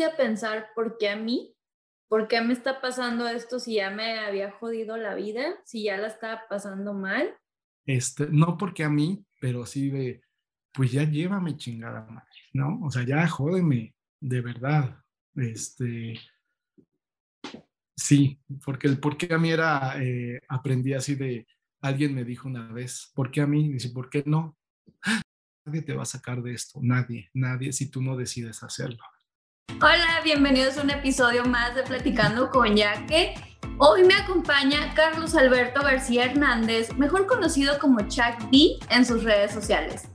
a pensar por qué a mí? ¿Por qué me está pasando esto si ya me había jodido la vida? Si ya la estaba pasando mal. Este, no porque a mí, pero sí de, pues ya llévame chingada madre, ¿no? O sea, ya jódeme, de verdad. Este, sí, porque el por qué a mí era, eh, aprendí así de, alguien me dijo una vez, ¿por qué a mí? Dice, ¿por qué no? Nadie te va a sacar de esto, nadie, nadie, si tú no decides hacerlo. Hola, bienvenidos a un episodio más de Platicando con Yaque. Hoy me acompaña Carlos Alberto García Hernández, mejor conocido como Chuck D en sus redes sociales.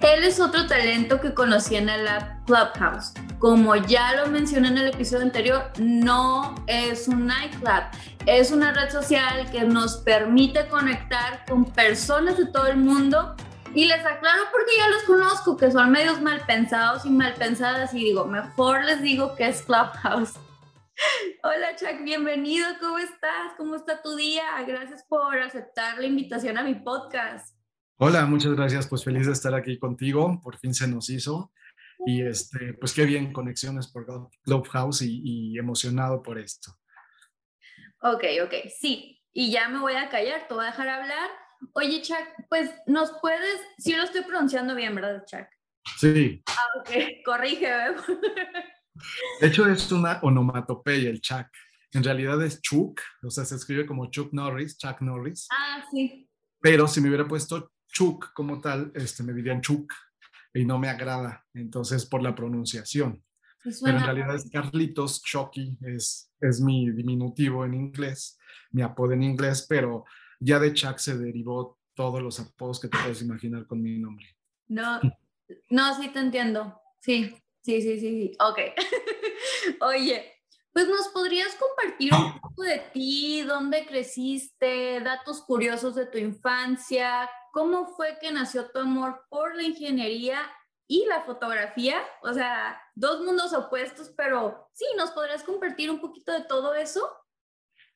Él es otro talento que conocí en la Clubhouse. Como ya lo mencioné en el episodio anterior, no es un nightclub, es una red social que nos permite conectar con personas de todo el mundo. Y les aclaro porque ya los conozco, que son medios mal pensados y mal pensadas, y digo, mejor les digo que es Clubhouse. Hola Chuck, bienvenido, ¿cómo estás? ¿Cómo está tu día? Gracias por aceptar la invitación a mi podcast. Hola, muchas gracias. Pues feliz de estar aquí contigo. Por fin se nos hizo. Y este, pues qué bien, conexiones por Clubhouse y, y emocionado por esto. Ok, ok, sí. Y ya me voy a callar, te voy a dejar hablar. Oye, Chuck, pues nos puedes, si lo estoy pronunciando bien, ¿verdad, Chuck? Sí. Ah, ok, corrígeme. De hecho, es una onomatopeya el Chuck. En realidad es Chuck, o sea, se escribe como Chuck Norris, Chuck Norris. Ah, sí. Pero si me hubiera puesto Chuk como tal, este, me dirían Chuk y no me agrada, entonces por la pronunciación. Pero en realidad es Carlitos Chucky, es, es mi diminutivo en inglés, mi apodo en inglés, pero ya de Chuck se derivó todos los apodos que te puedes imaginar con mi nombre. No, no, sí te entiendo. Sí, sí, sí, sí, sí. Ok. Oye, pues nos podrías compartir un poco de ti, dónde creciste, datos curiosos de tu infancia, ¿cómo fue que nació tu amor por la ingeniería y la fotografía? O sea, dos mundos opuestos, pero sí, ¿nos podrías compartir un poquito de todo eso?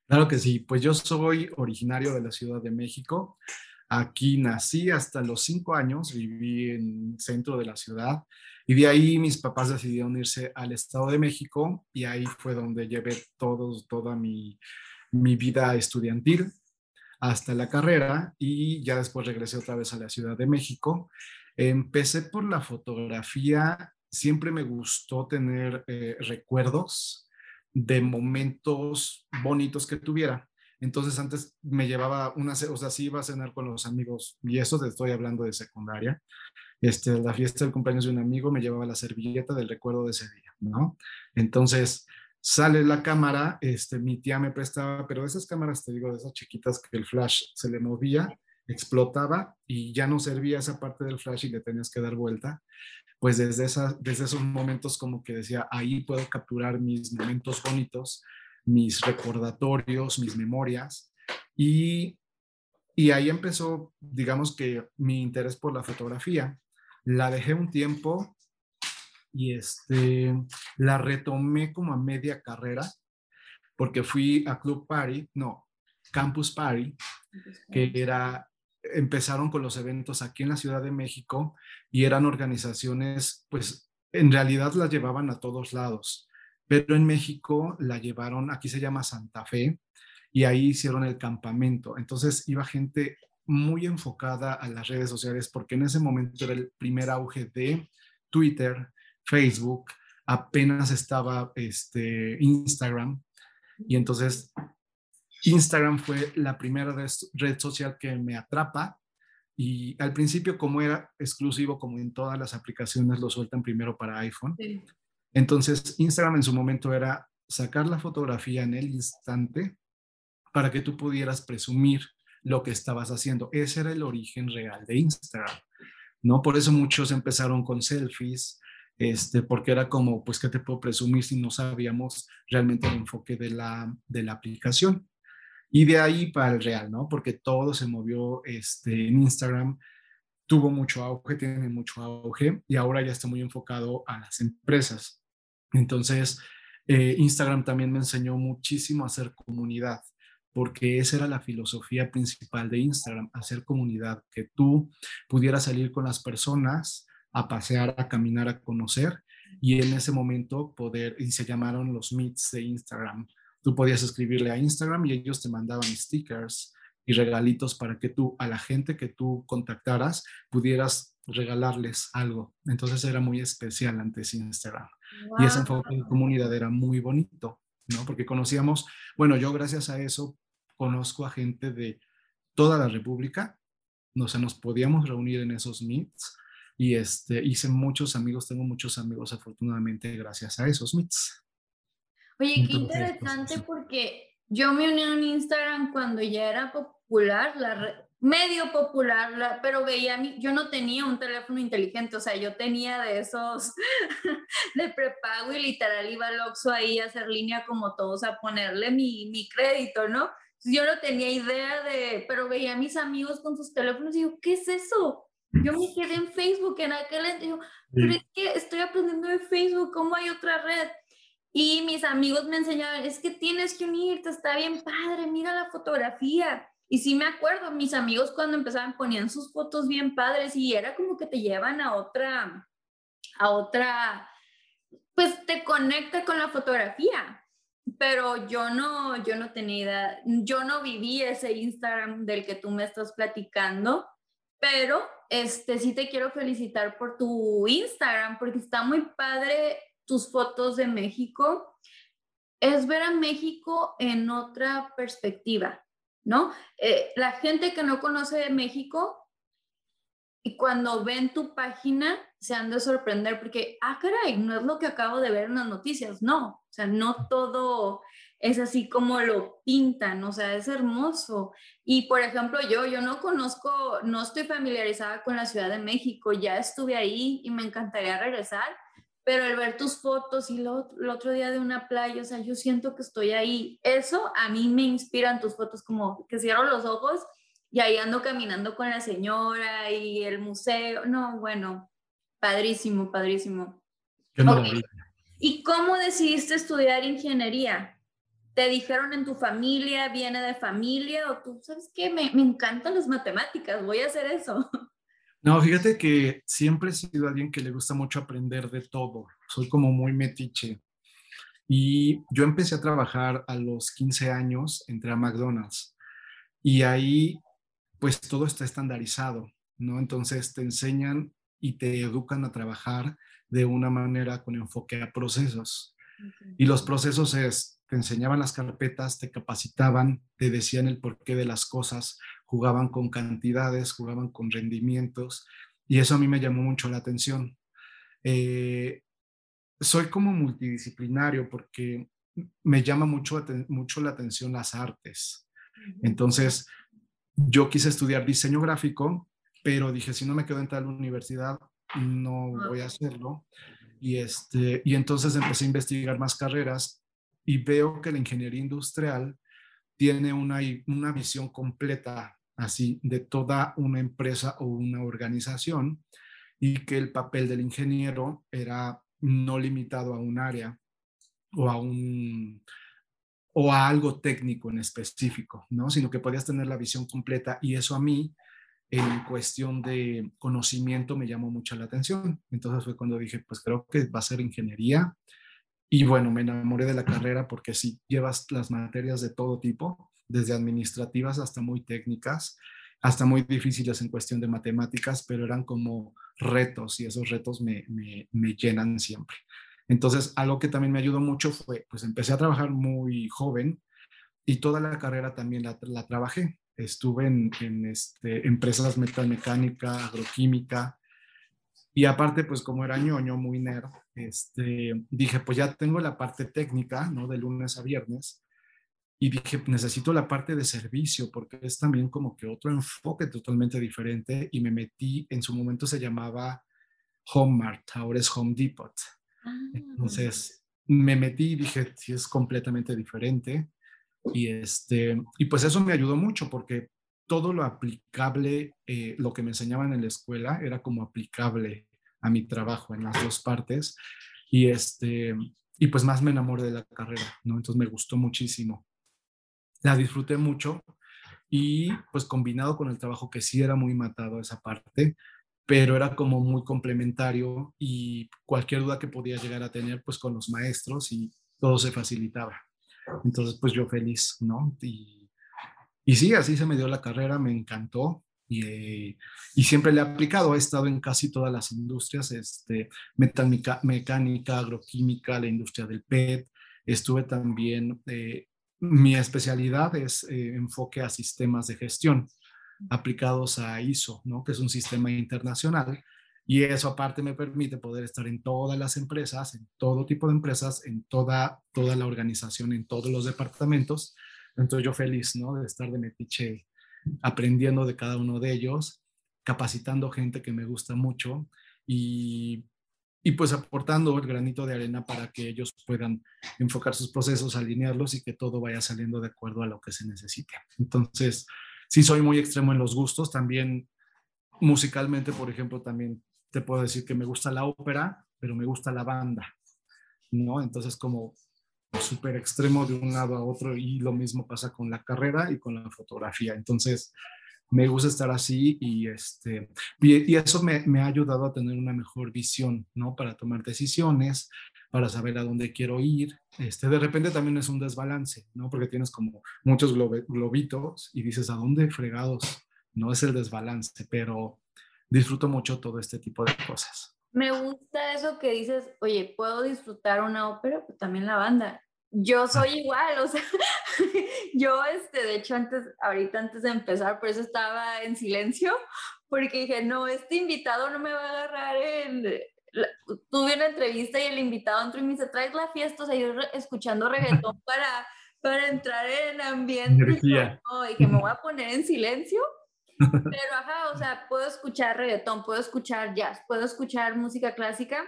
Claro que sí, pues yo soy originario de la Ciudad de México. Aquí nací hasta los cinco años, viví en el centro de la ciudad y de ahí mis papás decidieron irse al Estado de México y ahí fue donde llevé todo, toda mi, mi vida estudiantil hasta la carrera y ya después regresé otra vez a la Ciudad de México. Empecé por la fotografía, siempre me gustó tener eh, recuerdos de momentos bonitos que tuviera. Entonces antes me llevaba una, o sea, sí iba a cenar con los amigos y eso te estoy hablando de secundaria. Este, la fiesta del cumpleaños de un amigo me llevaba la servilleta del recuerdo de ese día, ¿no? Entonces, sale la cámara, este, mi tía me prestaba, pero esas cámaras, te digo, de esas chiquitas que el flash se le movía, explotaba y ya no servía esa parte del flash y le tenías que dar vuelta. Pues desde, esa, desde esos momentos como que decía, ahí puedo capturar mis momentos bonitos, mis recordatorios, mis memorias. Y, y ahí empezó, digamos que mi interés por la fotografía. La dejé un tiempo, y este, la retomé como a media carrera porque fui a Club Party, no, Campus Party, que era, empezaron con los eventos aquí en la Ciudad de México y eran organizaciones, pues en realidad las llevaban a todos lados, pero en México la llevaron, aquí se llama Santa Fe, y ahí hicieron el campamento. Entonces iba gente muy enfocada a las redes sociales porque en ese momento era el primer auge de Twitter, Facebook, apenas estaba este, Instagram. Y entonces Instagram fue la primera red social que me atrapa. Y al principio, como era exclusivo, como en todas las aplicaciones, lo sueltan primero para iPhone. Entonces, Instagram en su momento era sacar la fotografía en el instante para que tú pudieras presumir lo que estabas haciendo. Ese era el origen real de Instagram, ¿no? Por eso muchos empezaron con selfies, este, porque era como, pues, ¿qué te puedo presumir si no sabíamos realmente el enfoque de la, de la aplicación? Y de ahí para el real, ¿no? Porque todo se movió este, en Instagram, tuvo mucho auge, tiene mucho auge y ahora ya está muy enfocado a las empresas. Entonces, eh, Instagram también me enseñó muchísimo a hacer comunidad, porque esa era la filosofía principal de Instagram, hacer comunidad, que tú pudieras salir con las personas a pasear, a caminar, a conocer y en ese momento poder, y se llamaron los meets de Instagram. Tú podías escribirle a Instagram y ellos te mandaban stickers y regalitos para que tú, a la gente que tú contactaras, pudieras regalarles algo. Entonces era muy especial antes Instagram. Y ese enfoque de comunidad era muy bonito, ¿no? Porque conocíamos, bueno, yo gracias a eso conozco a gente de toda la República, no sé, nos podíamos reunir en esos meets y este, hice muchos amigos, tengo muchos amigos afortunadamente gracias a esos meets. Oye, qué pues, interesante porque yo me uní en Instagram cuando ya era popular, la medio popular, pero veía, mi, yo no tenía un teléfono inteligente, o sea, yo tenía de esos de prepago y literal iba al Oxxo ahí a hacer línea como todos a ponerle mi, mi crédito, ¿no? Yo no tenía idea de, pero veía a mis amigos con sus teléfonos y digo, ¿qué es eso? Yo me quedé en Facebook en aquel entonces, digo, pero es que estoy aprendiendo de Facebook, ¿cómo hay otra red? Y mis amigos me enseñaban, es que tienes que unirte, está bien padre, mira la fotografía. Y sí me acuerdo, mis amigos cuando empezaban ponían sus fotos bien padres y era como que te llevan a otra, a otra, pues te conecta con la fotografía pero yo no, yo no tenía idea, yo no viví ese Instagram del que tú me estás platicando, pero este sí te quiero felicitar por tu Instagram porque está muy padre tus fotos de México. Es ver a México en otra perspectiva, ¿no? Eh, la gente que no conoce de México y cuando ven tu página se han de sorprender porque, ah, caray, no es lo que acabo de ver en las noticias, no, o sea, no todo es así como lo pintan, o sea, es hermoso. Y por ejemplo, yo, yo no conozco, no estoy familiarizada con la Ciudad de México, ya estuve ahí y me encantaría regresar, pero el ver tus fotos y lo, el otro día de una playa, o sea, yo siento que estoy ahí. Eso a mí me inspiran tus fotos, como que cierro los ojos y ahí ando caminando con la señora y el museo. No, bueno, Padrísimo, padrísimo. ¿Y cómo decidiste estudiar ingeniería? ¿Te dijeron en tu familia, viene de familia o tú sabes qué? Me, me encantan las matemáticas, voy a hacer eso. No, fíjate que siempre he sido alguien que le gusta mucho aprender de todo. Soy como muy metiche. Y yo empecé a trabajar a los 15 años, entré a McDonald's. Y ahí, pues todo está estandarizado, ¿no? Entonces te enseñan y te educan a trabajar de una manera con enfoque a procesos. Y los procesos es, te enseñaban las carpetas, te capacitaban, te decían el porqué de las cosas, jugaban con cantidades, jugaban con rendimientos, y eso a mí me llamó mucho la atención. Eh, soy como multidisciplinario porque me llama mucho, mucho la atención las artes. Entonces, yo quise estudiar diseño gráfico pero dije, si no me quedo en tal universidad, no voy a hacerlo. Y, este, y entonces empecé a investigar más carreras y veo que la ingeniería industrial tiene una, una visión completa así de toda una empresa o una organización y que el papel del ingeniero era no limitado a un área o a un o a algo técnico en específico, ¿no? Sino que podías tener la visión completa y eso a mí en cuestión de conocimiento me llamó mucho la atención. Entonces fue cuando dije, pues creo que va a ser ingeniería. Y bueno, me enamoré de la carrera porque sí, llevas las materias de todo tipo, desde administrativas hasta muy técnicas, hasta muy difíciles en cuestión de matemáticas, pero eran como retos y esos retos me, me, llenan siempre. Entonces, algo que también me ayudó mucho fue, pues empecé a trabajar muy joven y toda la carrera también la, la trabajé estuve en, este, empresas metalmecánica, agroquímica, y aparte, pues como era ñoño, muy nerd, este, dije, pues ya tengo la parte técnica, ¿no? De lunes a viernes, y dije, necesito la parte de servicio, porque es también como que otro enfoque totalmente diferente, y me metí, en su momento se llamaba Home Mart, ahora es Home Depot. Ah. Entonces, me metí y dije, sí, es completamente diferente. Y, este, y pues eso me ayudó mucho porque todo lo aplicable, eh, lo que me enseñaban en la escuela era como aplicable a mi trabajo en las dos partes. Y, este, y pues más me enamoré de la carrera, ¿no? Entonces me gustó muchísimo. La disfruté mucho y pues combinado con el trabajo que sí era muy matado esa parte, pero era como muy complementario y cualquier duda que podía llegar a tener, pues con los maestros y todo se facilitaba. Entonces, pues yo feliz, ¿no? Y, y sí, así se me dio la carrera, me encantó. Y, y, siempre le he aplicado, he estado en casi todas las industrias, este, mecánica, agroquímica, la industria del PET, estuve también, eh, mi especialidad es eh, enfoque a sistemas de gestión aplicados a ISO, ¿no? que es un sistema internacional, y eso aparte me permite poder estar en todas las empresas, en todo tipo de empresas, en toda, toda la organización, en todos los departamentos. Entonces yo feliz, ¿no? De estar de metiche aprendiendo de cada uno de ellos, capacitando gente que me gusta mucho y, y pues aportando el granito de arena para que ellos puedan enfocar sus procesos, alinearlos y que todo vaya saliendo de acuerdo a lo que se necesite. Entonces, sí soy muy extremo en los gustos, también musicalmente, por ejemplo, también te puedo decir que me gusta la ópera, pero me gusta la banda, ¿no? Entonces como súper extremo de un lado a otro y lo mismo pasa con la carrera y con la fotografía. Entonces me gusta estar así y, este, y, eso me, ha ayudado a tener una mejor visión, ¿no? Para tomar decisiones, para saber a dónde quiero ir. Este, de repente también es un desbalance, ¿no? Porque tienes como muchos globitos y dices, ¿a dónde fregados? No es el desbalance, pero disfruto mucho todo este tipo de cosas. Me gusta eso que dices, oye, puedo disfrutar una ópera, pero también la banda. Yo soy igual, o sea, yo, este, de hecho, antes, ahorita antes de empezar, por eso estaba en silencio, porque dije, no, este invitado no me va a agarrar en... tuve una entrevista y el invitado entró y me dice, traes la fiesta, o sea, yo escuchando reggaetón para, para entrar en ambiente. Energía. No, dije, me voy a poner en silencio pero ajá, o sea, puedo escuchar reggaetón, puedo escuchar jazz, puedo escuchar música clásica,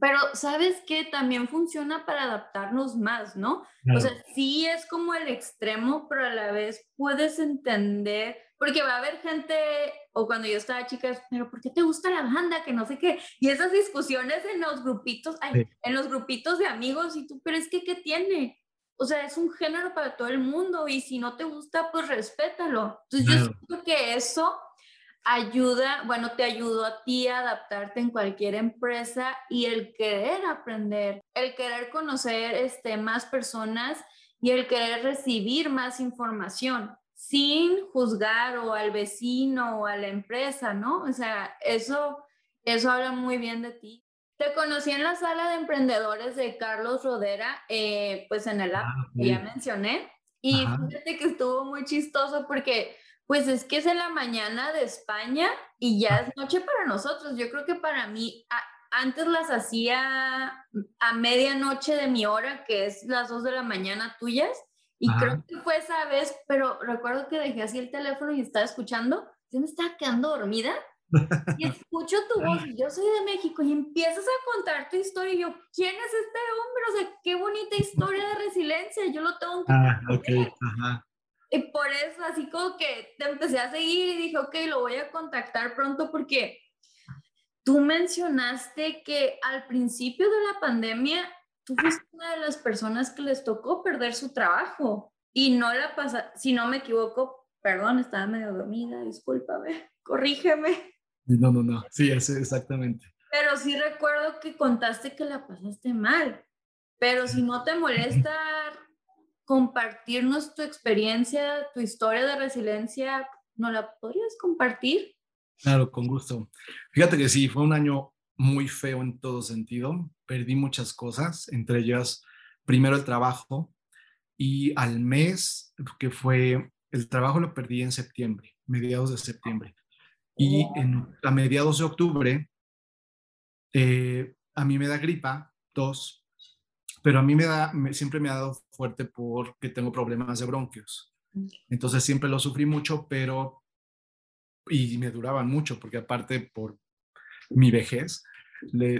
pero sabes que también funciona para adaptarnos más, ¿no? O sea, sí es como el extremo, pero a la vez puedes entender, porque va a haber gente, o cuando yo estaba chica, pero ¿por qué te gusta la banda? Que no sé qué. Y esas discusiones en los grupitos, en los grupitos de amigos, y tú, pero es que, ¿qué tiene? o sea, es un género para todo el mundo y si no te gusta, pues respétalo. Entonces yo siento que eso ayuda, bueno, te ayuda a ti a adaptarte en cualquier empresa y el querer aprender, el querer conocer este, más personas y el querer recibir más información sin juzgar o al vecino o a la empresa, ¿no? O sea, eso, eso habla muy bien de ti. Te conocí en la sala de emprendedores de Carlos Rodera, eh, pues en el app ah, que ya mencioné. Y fíjate que estuvo muy chistoso porque, pues es que es en la mañana de España y ya es noche para nosotros. Yo creo que para mí, antes las hacía a medianoche de mi hora, que es las dos de la mañana tuyas. Y creo que fue esa vez, pero recuerdo que dejé así el teléfono y estaba escuchando. Yo me estaba quedando dormida y escucho tu voz, yo soy de México, y empiezas a contar tu historia, y yo, ¿quién es este hombre? O sea, qué bonita historia de resiliencia, yo lo tengo que ah, okay. Ajá. Y por eso, así como que te empecé a seguir y dije, ok, lo voy a contactar pronto porque tú mencionaste que al principio de la pandemia, tú fuiste una de las personas que les tocó perder su trabajo y no la pasa, si no me equivoco, perdón, estaba medio dormida, discúlpame, corrígeme. No, no, no. Sí, exactamente. Pero sí recuerdo que contaste que la pasaste mal. Pero si no te molesta compartirnos tu experiencia, tu historia de resiliencia, ¿no la podrías compartir? Claro, con gusto. Fíjate que sí, fue un año muy feo en todo sentido. Perdí muchas cosas, entre ellas, primero el trabajo y al mes, que fue, el trabajo lo perdí en septiembre, mediados de septiembre. Y en, a mediados de octubre, eh, a mí me da gripa, tos, pero a mí me da, siempre me ha dado fuerte porque tengo problemas de bronquios. Entonces siempre lo sufrí mucho, pero, y me duraban mucho, porque aparte por mi vejez,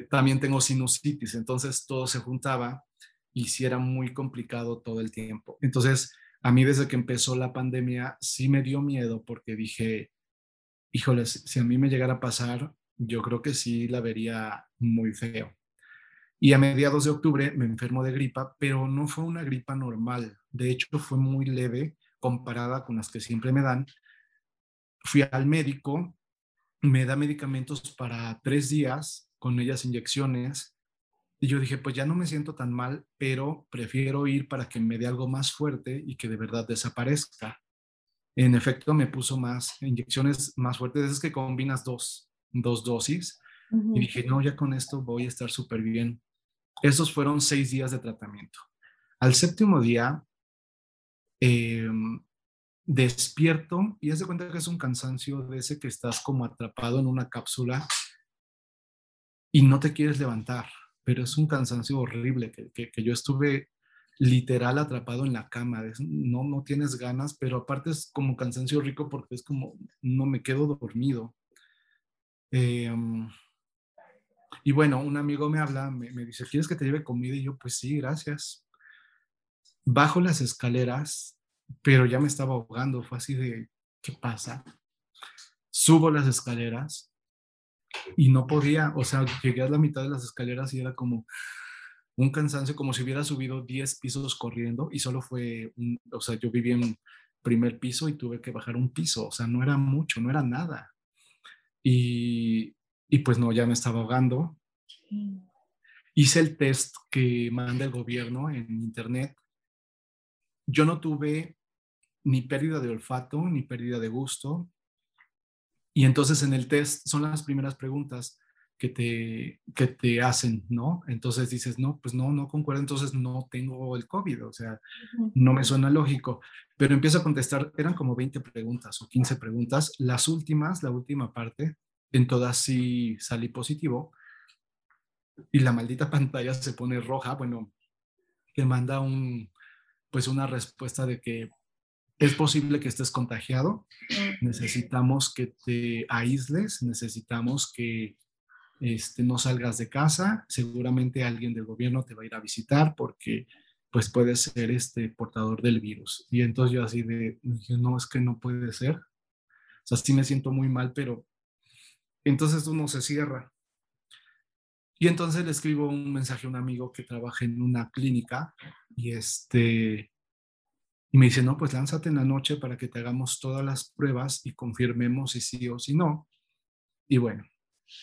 también tengo sinusitis, entonces todo se juntaba y sí era muy complicado todo el tiempo. Entonces, a mí desde que empezó la pandemia sí me dio miedo porque dije, híjoles, si a mí me llegara a pasar, yo creo que sí la vería muy feo. Y a mediados de octubre me enfermo de gripa, pero no fue una gripa normal. De hecho, fue muy leve comparada con las que siempre me dan. Fui al médico, me da medicamentos para tres días con ellas inyecciones. Y yo dije, pues ya no me siento tan mal, pero prefiero ir para que me dé algo más fuerte y que de verdad desaparezca. En efecto, me puso más inyecciones más fuertes. Es que combinas dos, dos dosis. Y dije, no, ya con esto voy a estar súper bien. Esos fueron seis días de tratamiento. Al séptimo día, em, despierto y haz de cuenta que es un cansancio de ese que estás como atrapado en una cápsula y no te quieres levantar, pero es un cansancio horrible que, que, yo estuve literal atrapado en la cama, no, no tienes ganas, pero aparte es como cansancio rico porque es como no me quedo dormido. Em, y bueno, un amigo me habla, me, dice, ¿quieres que te lleve comida? Y yo, pues sí, gracias. Bajo las escaleras pero ya me estaba ahogando, fue así de, ¿qué pasa? Subo las escaleras y no podía, o sea, llegué a la mitad de las escaleras y era como un cansancio, como si hubiera subido 10 pisos corriendo y solo fue, un, o sea, yo vivía en primer piso y tuve que bajar un piso, o sea, no era mucho, no era nada. Y, y pues no, ya me estaba ahogando. Hice el test que manda el gobierno en internet yo no tuve ni pérdida de olfato, ni pérdida de gusto. Y entonces en el test son las primeras preguntas que te, que te hacen, ¿no? Entonces dices, no, pues no, no concuerdo, entonces no tengo el COVID, o sea, no me suena lógico. Pero empiezo a contestar, eran como 20 preguntas o 15 preguntas. Las últimas, la última parte, en todas sí salí positivo. Y la maldita pantalla se pone roja, bueno, te manda un, pues una respuesta de que es posible que estés contagiado, necesitamos que te aísles, necesitamos que este, no salgas de casa, seguramente alguien del gobierno te va a ir a visitar porque pues puede ser este portador del virus. Y entonces yo así de, no, es que no puede ser. O sea, sí me siento muy mal, pero entonces uno se cierra. Y entonces le escribo un mensaje a un amigo que trabaja en una clínica y este y me dice, no, pues lánzate en la noche para que te hagamos todas las pruebas y confirmemos si sí o si no. Y bueno,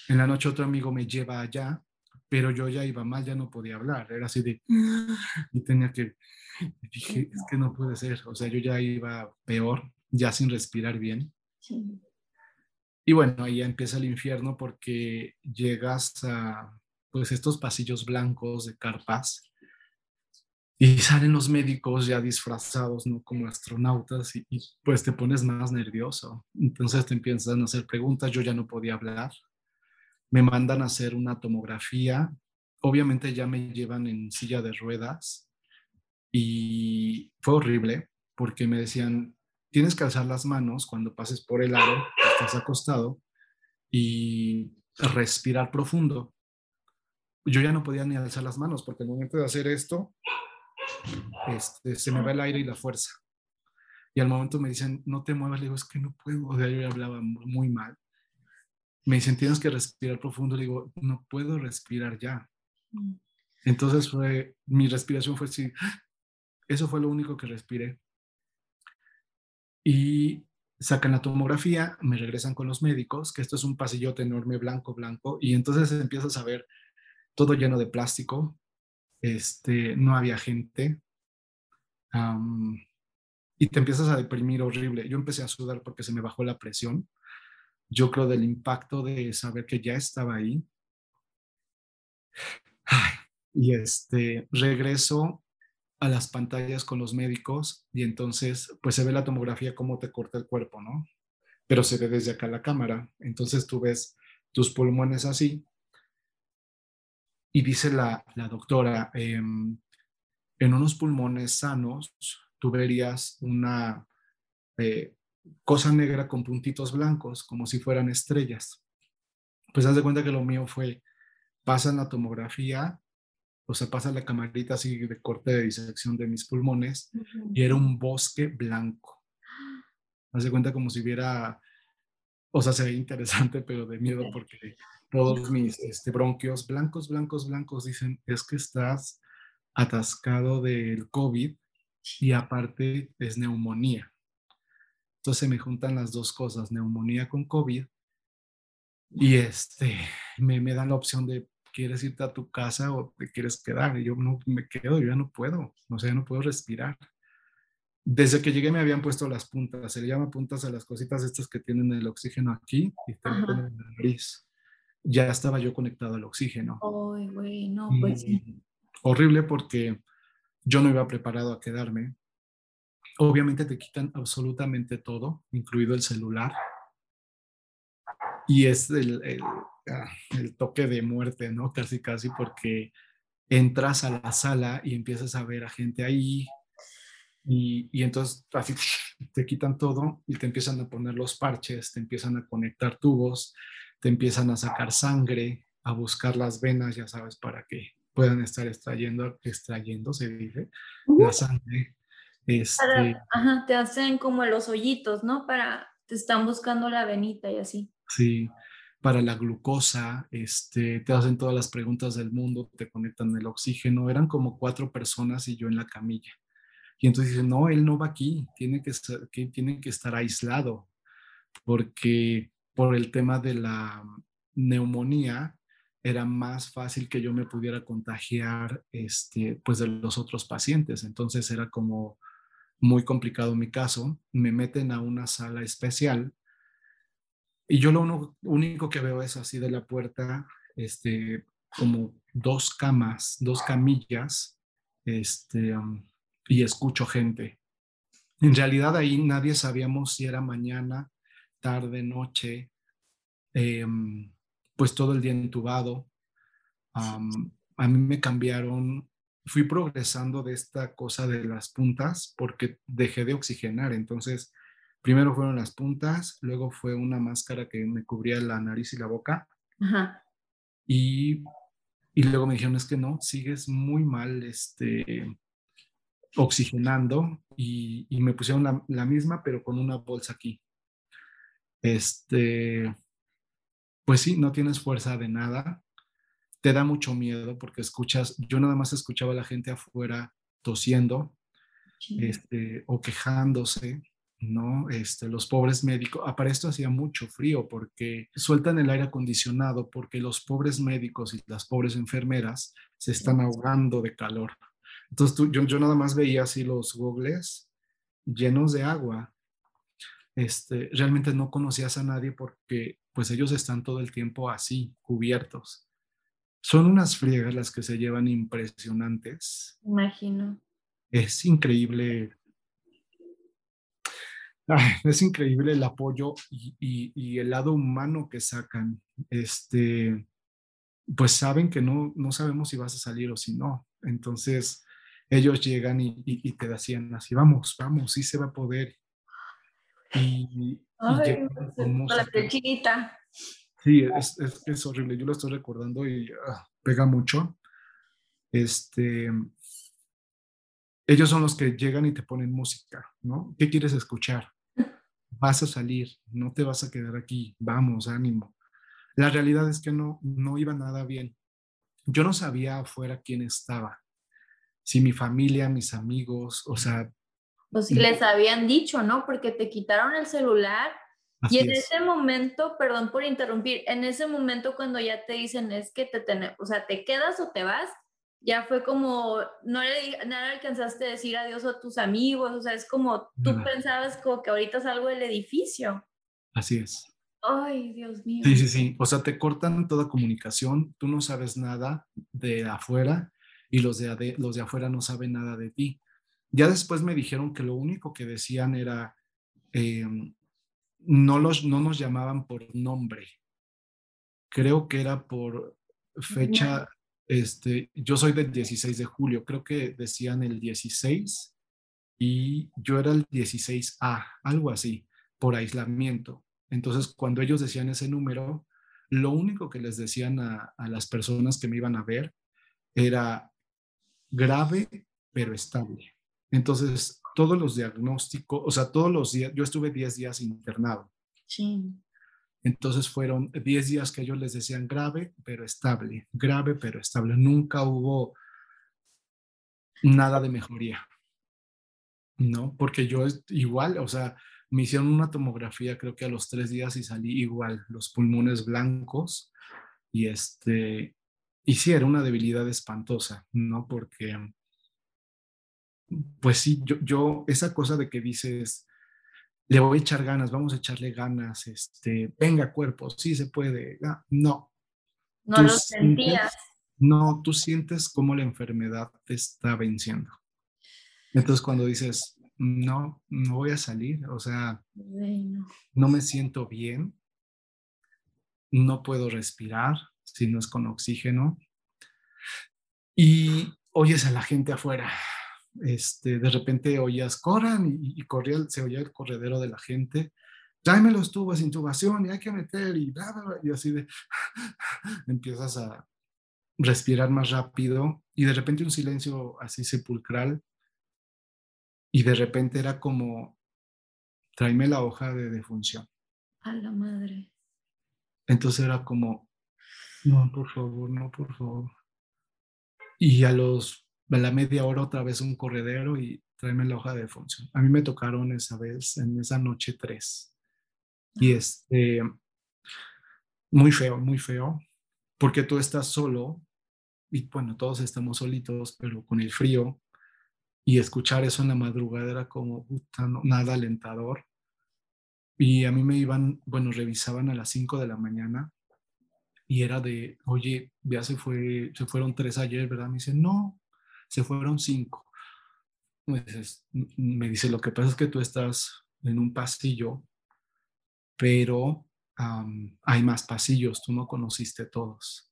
en la noche otro amigo me lleva allá, pero yo ya iba mal, ya no podía hablar, era así de, y tenía que, dije, es que no puede ser, o sea, yo ya iba peor, ya sin respirar bien. Y bueno, ahí empieza el infierno porque llegas a, pues, estos pasillos blancos de carpas y salen los médicos ya disfrazados, ¿no? Como astronautas y, pues te pones más nervioso. Entonces te empiezan a hacer preguntas, yo ya no podía hablar. Me mandan a hacer una tomografía. Obviamente ya me llevan en silla de ruedas y fue horrible porque me decían, tienes que alzar las manos cuando pases por el aro, estás acostado y respirar profundo. Yo ya no podía ni alzar las manos porque el momento de hacer esto este, se me va el aire y la fuerza. Y al momento me dicen, no te muevas, le digo, es que no puedo, o sea, yo hablaba muy mal. Me dicen, tienes que respirar profundo, le digo, no puedo respirar ya. Mm. Entonces fue, mi respiración fue así, eso fue lo único que respiré. Y sacan la tomografía, me regresan con los médicos, que esto es un pasillote enorme, blanco, blanco, y entonces empiezas a ver todo lleno de plástico, este, no había gente. y te empiezas a deprimir horrible. Yo empecé a sudar porque se me bajó la presión. Yo creo del impacto de saber que ya estaba ahí. y este, regreso a las pantallas con los médicos y entonces pues se ve la tomografía cómo te corta el cuerpo, ¿no? Pero se ve desde acá la cámara. Entonces tú ves tus pulmones así y dice la, doctora, em, en unos pulmones sanos tú verías una eh, cosa negra con puntitos blancos, como si fueran estrellas. Pues haz de cuenta que lo mío fue, pasa la tomografía, o sea, pasa la camarita así de corte de disección de mis pulmones y era un bosque blanco. Haz de cuenta como si hubiera, o sea, se ve interesante, pero de miedo porque todos mis este, bronquios blancos, blancos, blancos, dicen, es que estás atascado del COVID y aparte es neumonía. Entonces me juntan las dos cosas, neumonía con COVID Y este, me, me dan la opción de, ¿quieres irte a tu casa o te quieres quedar? Y yo no me quedo, yo ya no puedo, o sea, ya no puedo respirar. Desde que llegué me habían puesto las puntas, se le llama puntas a las cositas estas que tienen el oxígeno aquí y te en la nariz. Ya estaba yo conectado al oxígeno. Ay, güey, no, pues. Horrible porque yo no iba preparado a quedarme. Obviamente te quitan absolutamente todo, incluido el celular. Y es el, el, el toque de muerte, ¿no? Casi, casi, porque entras a la sala y empiezas a ver a gente ahí, y, y, entonces así te quitan todo y te empiezan a poner los parches, te empiezan a conectar tubos, te empiezan a sacar sangre, a buscar las venas, ya sabes, para que puedan estar extrayendo, extrayendo, se dice, la sangre. Este, ajá, te hacen como los hoyitos, ¿no? Para, te están buscando la venita y así. Sí, para la glucosa, este, te hacen todas las preguntas del mundo, te conectan el oxígeno, eran como cuatro personas y yo en la camilla. Y entonces dice, no, él no va aquí, tiene que, que, tiene que estar aislado, porque por el tema de la neumonía era más fácil que yo me pudiera contagiar este, pues de los otros pacientes. Entonces era como muy complicado mi caso. Me meten a una sala especial y yo lo único que veo es así de la puerta, este, como dos camas, dos camillas, este, um, y escucho gente. En realidad ahí nadie sabíamos si era mañana, tarde, noche, em, pues todo el día entubado. a mí me cambiaron, fui progresando de esta cosa de las puntas porque dejé de oxigenar. Entonces, primero fueron las puntas, luego fue una máscara que me cubría la nariz y la boca. Y, y luego me dijeron, es que no, sigues muy mal, este, oxigenando y, me pusieron la, misma, pero con una bolsa aquí. Este, pues sí, no tienes fuerza de nada. Te da mucho miedo porque escuchas, yo nada más escuchaba a la gente afuera tosiendo este, o quejándose, ¿no? Este, los pobres médicos, ah, para esto hacía mucho frío porque sueltan el aire acondicionado porque los pobres médicos y las pobres enfermeras se están ahogando de calor. Entonces yo, yo nada más veía así los gogles llenos de agua. Este, realmente no conocías a nadie porque pues ellos están todo el tiempo así, cubiertos. Son unas friegas las que se llevan impresionantes. Imagino. Es increíble. Es increíble el apoyo y, y, el lado humano que sacan. Este, pues saben que no, no sabemos si vas a salir o si no. Entonces, ellos llegan y, te decían así, vamos, vamos, sí se va a poder. Y, Ay, la flechita. Sí, es, es, es, horrible. Yo lo estoy recordando y ah, pega mucho. Este, ellos son los que llegan y te ponen música, ¿no? ¿Qué quieres escuchar? Vas a salir, no te vas a quedar aquí, vamos, ánimo. La realidad es que no, no iba nada bien. Yo no sabía afuera quién estaba si mi familia, mis amigos, o sea... Pues si les habían dicho, ¿no? Porque te quitaron el celular y en ese momento, perdón por interrumpir, en ese momento cuando ya te dicen es que te tenemos, o sea, te quedas o te vas, ya fue como, no le nada alcanzaste a decir adiós a tus amigos, o sea, es como tú pensabas como que ahorita salgo del edificio. Así es. Ay, Dios mío. Sí, sí, sí. O sea, te cortan toda comunicación, tú no sabes nada de afuera y los de, los de afuera no saben nada de ti. Ya después me dijeron que lo único que decían era, em, no, los, no nos llamaban por nombre. Creo que era por fecha, este, yo soy del 16 de julio, creo que decían el 16 y yo era el 16A, algo así, por aislamiento. Entonces, cuando ellos decían ese número, lo único que les decían a, a las personas que me iban a ver era grave pero estable. Entonces, todos los diagnósticos, o sea, todos los días, yo estuve 10 días internado. Sí. Entonces fueron 10 días que ellos les decían grave pero estable, grave pero estable. Nunca hubo nada de mejoría. ¿No? Porque yo igual, o sea, me hicieron una tomografía creo que a los tres días y salí igual, los pulmones blancos y este, y sí, era una debilidad espantosa, ¿no? Porque, pues sí, yo, yo esa cosa de que dices, le voy a echar ganas, vamos a echarle ganas, este, venga cuerpo, sí se puede, ah, no. No lo sentías. No, tú sientes cómo la enfermedad te está venciendo. Entonces cuando dices, no, no voy a salir, o sea, no me siento bien, no puedo respirar si no es con oxígeno. Y oyes a la gente afuera, este, de repente oías, corran y, corría, se oía el corredero de la gente, tráeme los tubos intubación y hay que meter y y así de, empiezas a respirar más rápido y de repente un silencio así sepulcral y de repente era como, tráeme la hoja de defunción. A la madre. Entonces era como, no, por favor, no, por favor. Y a los a la media hora otra vez un corredero y tráeme la hoja de función. A mí me tocaron esa vez, en esa noche tres. Y este, muy feo, muy feo, porque tú estás solo y bueno, todos estamos solitos, pero con el frío y escuchar eso en la madrugada era como nada alentador. Y a mí me iban, bueno, revisaban a las 5 de la mañana y era de, oye, ya se, fue, se fueron tres ayer, ¿verdad? Me dicen, no, se fueron cinco. me dice, lo que pasa es que tú estás en un pasillo, pero hay más pasillos, tú no conociste todos.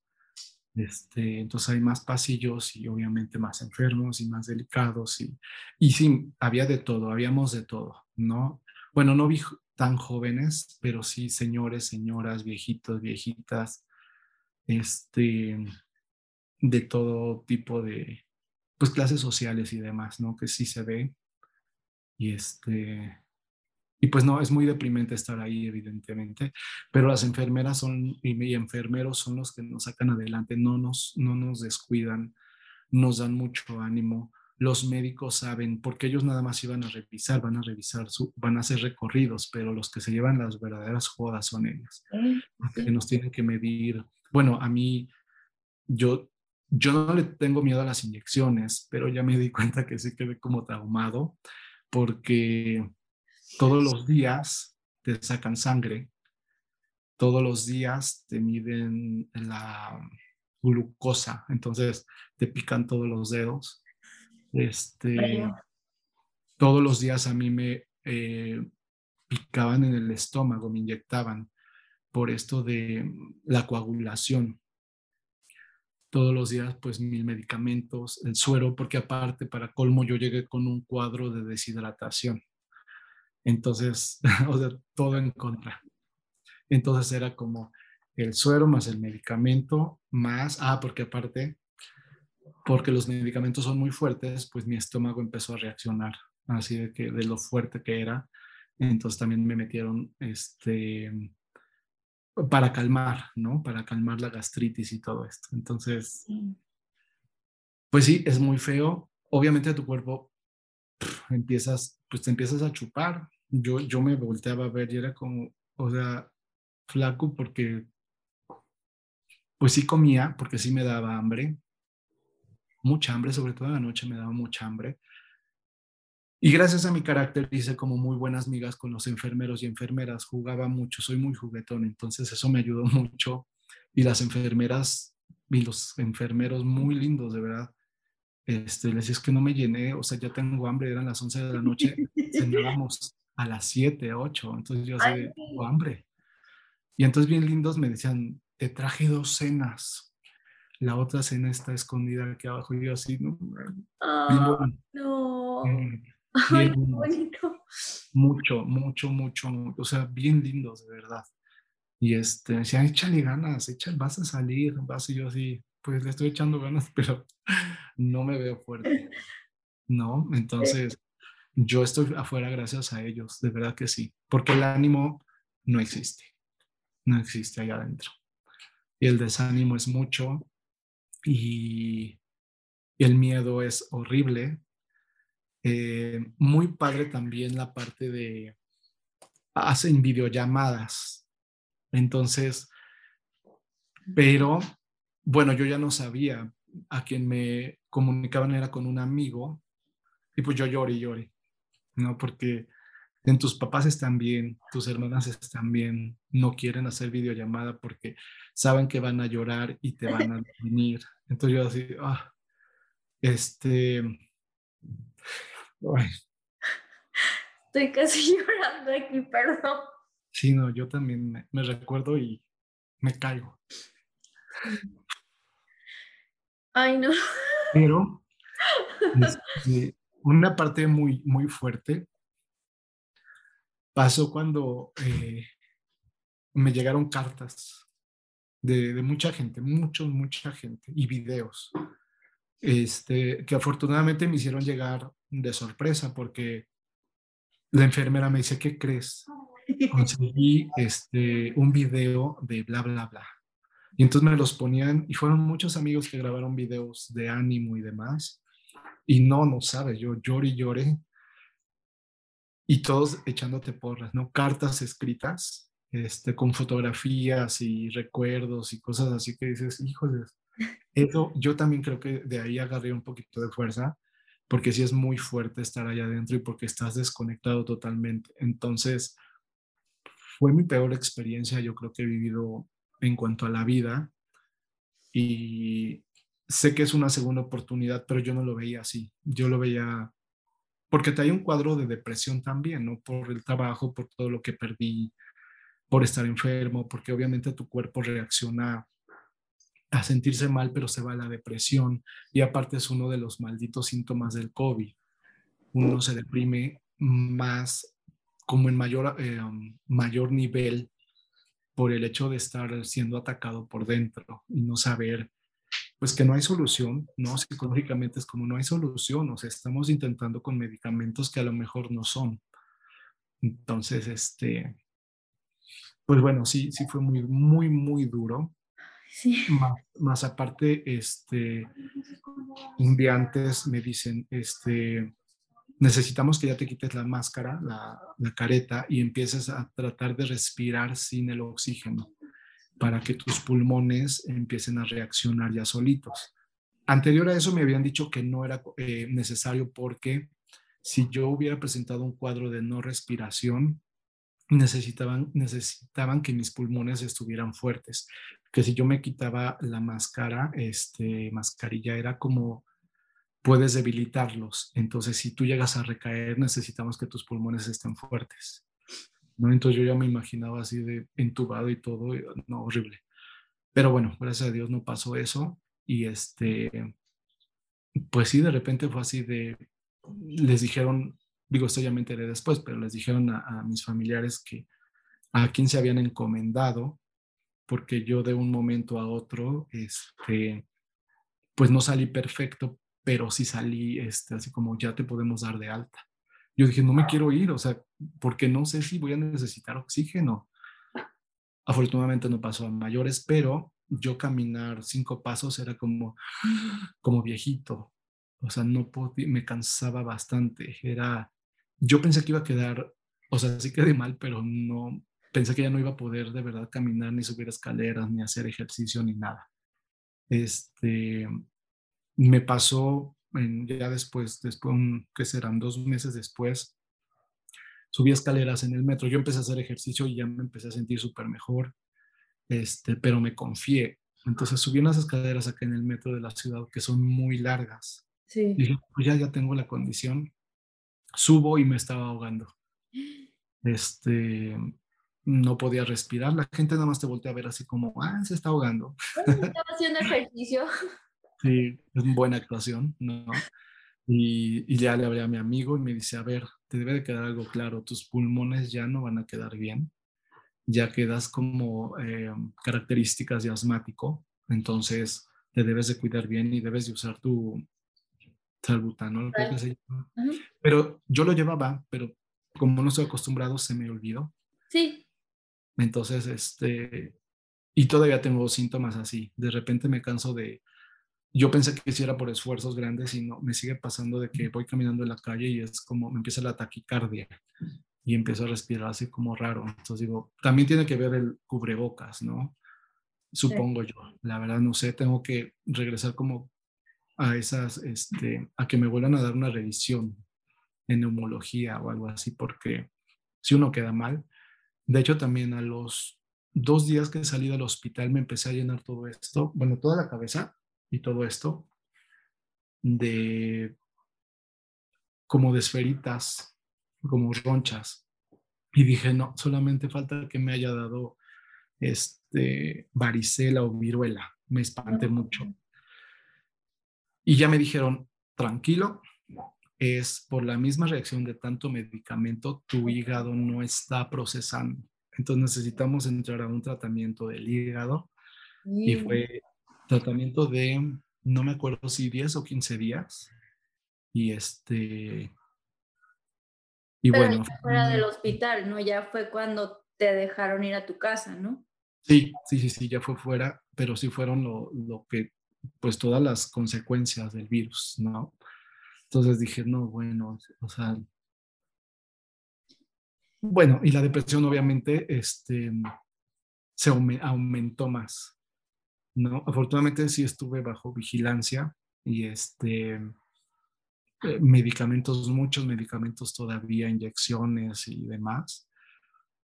Este, entonces hay más pasillos y obviamente más enfermos y más delicados. Y, y sí, había de todo, habíamos de todo, ¿no? Bueno, no vi tan jóvenes, pero sí señores, señoras, viejitos, viejitas, este, de todo tipo de, pues clases sociales y demás, ¿no? Que sí se ve. Y este, y pues no, es muy deprimente estar ahí, evidentemente, pero las enfermeras son, y, enfermeros son los que nos sacan adelante, no nos, no nos descuidan, nos dan mucho ánimo. Los médicos saben, porque ellos nada más iban a revisar, van a revisar, su, van a hacer recorridos, pero los que se llevan las verdaderas jodas son ellos, que nos tienen que medir. Bueno, a mí, yo yo no le tengo miedo a las inyecciones, pero ya me di cuenta que sí quedé como traumado porque todos los días te sacan sangre, todos los días te miden la glucosa, entonces te pican todos los dedos. Este, todos los días a mí me eh, picaban en el estómago, me inyectaban por esto de la coagulación todos los días pues mil medicamentos, el suero, porque aparte para colmo yo llegué con un cuadro de deshidratación. Entonces, o sea, todo en contra. Entonces era como el suero más el medicamento más, ah, porque aparte, porque los medicamentos son muy fuertes, pues mi estómago empezó a reaccionar, así de que de lo fuerte que era. Entonces también me metieron este para calmar, ¿no? Para calmar la gastritis y todo esto. Entonces, pues sí, es muy feo. Obviamente tu cuerpo empiezas, pues te empiezas a chupar. Yo, yo me volteaba a ver y era como, o sea, flaco porque, pues sí comía, porque sí me daba hambre, mucha hambre, sobre todo en la noche me daba mucha hambre. Y gracias a mi carácter hice como muy buenas migas con los enfermeros y enfermeras. Jugaba mucho, soy muy juguetón, entonces eso me ayudó mucho. Y las enfermeras y los enfermeros muy lindos, de verdad. Este, les decía, es que no me llené, o sea, ya tengo hambre, eran las 11 de la noche, cenábamos a las 7, 8, entonces yo así, tengo hambre. Y entonces bien lindos me decían, te traje dos cenas, la otra cena está escondida aquí abajo, y yo así, no, no. Mm, mucho, mucho, mucho, o sea, bien lindos, de verdad. Y este, decían, échale ganas, échale, vas a salir, vas y yo así, pues le estoy echando ganas, pero no me veo fuerte. ¿No? Entonces, yo estoy afuera gracias a ellos, de verdad que sí, porque el ánimo no existe, no existe allá adentro. Y el desánimo es mucho y el miedo es horrible, eh, muy padre también la parte de, hacen videollamadas. Entonces, pero bueno, yo ya no sabía. A quien me comunicaban era con un amigo y pues yo lloré y lloré, ¿no? Porque en tus papás están bien, tus hermanas están bien, no quieren hacer videollamada porque saben que van a llorar y te van a venir. Entonces yo así, ah, este, Estoy casi llorando aquí, perdón. Sí, no, yo también me, recuerdo y me caigo. Ay, no. Pero este, una parte muy, muy fuerte pasó cuando eh, me llegaron cartas de, de, mucha gente, mucho, mucha gente, y videos, este, que afortunadamente me hicieron llegar de sorpresa porque la enfermera me dice, ¿qué crees? Conseguí este, un video de bla, bla, bla. Y entonces me los ponían y fueron muchos amigos que grabaron videos de ánimo y demás. Y no, no sabes, yo lloré y lloré y todos echándote porras, ¿no? Cartas escritas, este, con fotografías y recuerdos y cosas así que dices, híjole, eso yo también creo que de ahí agarré un poquito de fuerza, porque sí es muy fuerte estar allá adentro y porque estás desconectado totalmente. Entonces, fue mi peor experiencia, yo creo que he vivido en cuanto a la vida y sé que es una segunda oportunidad, pero yo no lo veía así, yo lo veía porque te hay un cuadro de depresión también, ¿no? Por el trabajo, por todo lo que perdí, por estar enfermo, porque obviamente tu cuerpo reacciona a sentirse mal, pero se va a la depresión. Y aparte es uno de los malditos síntomas del COVID. Uno se deprime más, como en mayor, eh, um, mayor nivel, por el hecho de estar siendo atacado por dentro y no saber pues que no hay solución, ¿no? Psicológicamente es como no hay solución, o sea, estamos intentando con medicamentos que a lo mejor no son. Entonces, este, pues bueno, sí, sí fue muy, muy, muy duro. Sí. Más, aparte, este, un día antes me dicen, este, necesitamos que ya te quites la máscara, la, la careta, y empieces a tratar de respirar sin el oxígeno para que tus pulmones empiecen a reaccionar ya solitos. Anterior a eso me habían dicho que no era eh, necesario porque si yo hubiera presentado un cuadro de no respiración, necesitaban, necesitaban que mis pulmones estuvieran fuertes, que si yo me quitaba la máscara, este, mascarilla era como puedes debilitarlos. Entonces, si tú llegas a recaer, necesitamos que tus pulmones estén fuertes. ¿no? Entonces yo ya me imaginaba así de entubado y todo, no, horrible. Pero bueno, gracias a Dios no pasó eso y este, pues sí, de repente fue así de, les dijeron, digo, esto ya me enteré después, pero les dijeron a, mis familiares que a quién se habían encomendado, porque yo de un momento a otro, este, pues no salí perfecto, pero sí salí, este, así como ya te podemos dar de alta. Yo dije, no me quiero ir, o sea, porque no sé si voy a necesitar oxígeno. Afortunadamente no pasó a mayores, pero yo caminar cinco pasos era como, como viejito. O sea, no podía, me cansaba bastante. Era, yo pensé que iba a quedar, o sea, sí quedé mal, pero no, pensé que ya no iba a poder de verdad caminar, ni subir escaleras, ni hacer ejercicio, ni nada. Este, me pasó ya después, después, que serán dos meses después, subí escaleras en el metro. Yo empecé a hacer ejercicio y ya me empecé a sentir súper mejor, este, pero me confié. Entonces subí unas escaleras acá en el metro de la ciudad que son muy largas. Sí. dije, pues ya, ya tengo la condición. Subo y me estaba ahogando. Este, no podía respirar. La gente nada más te voltea a ver así como, ah, se está ahogando. Estaba haciendo ejercicio. Sí, es una buena actuación, ¿no? Y, ya le hablé a mi amigo y me dice, a ver, te debe de quedar algo claro, tus pulmones ya no van a quedar bien, ya quedas como eh, características de asmático, entonces te debes de cuidar bien y debes de usar tu salbutano, creo que se llama. Pero yo lo llevaba, pero como no estoy acostumbrado, se me olvidó. Sí. Entonces, este, y todavía tengo síntomas así. De repente me canso de, yo pensé que hiciera por esfuerzos grandes y no, me sigue pasando de que voy caminando en la calle y es como me empieza la taquicardia. y empiezo a respirar así como raro. Entonces digo, también tiene que ver el cubrebocas, ¿no? Supongo yo. La verdad no sé, tengo que regresar como a esas, este, a que me vuelvan a dar una revisión en neumología o algo así, porque si uno queda mal, de hecho también a los dos días que salí del hospital me empecé a llenar todo esto, bueno, toda la cabeza y todo esto de como de esferitas, como ronchas. Y dije, no, solamente falta que me haya dado este varicela o viruela. Me espanté mucho. Y ya me dijeron, tranquilo, es por la misma reacción de tanto medicamento, tu hígado no está procesando. Entonces necesitamos entrar a un tratamiento del hígado. Y fue tratamiento de, no me acuerdo si 10 o 15 días. Y este... Y bueno. Fuera del hospital, ¿no? Ya fue cuando te dejaron ir a tu casa, ¿no? Sí, sí, sí, sí, ya fue fuera, pero sí fueron lo, lo que, pues todas las consecuencias del virus, ¿no? Entonces dije, no, bueno, o sea, bueno, y la depresión obviamente este, se aumentó más, ¿no? Afortunadamente sí estuve bajo vigilancia y este, eh, medicamentos, muchos medicamentos todavía, inyecciones y demás,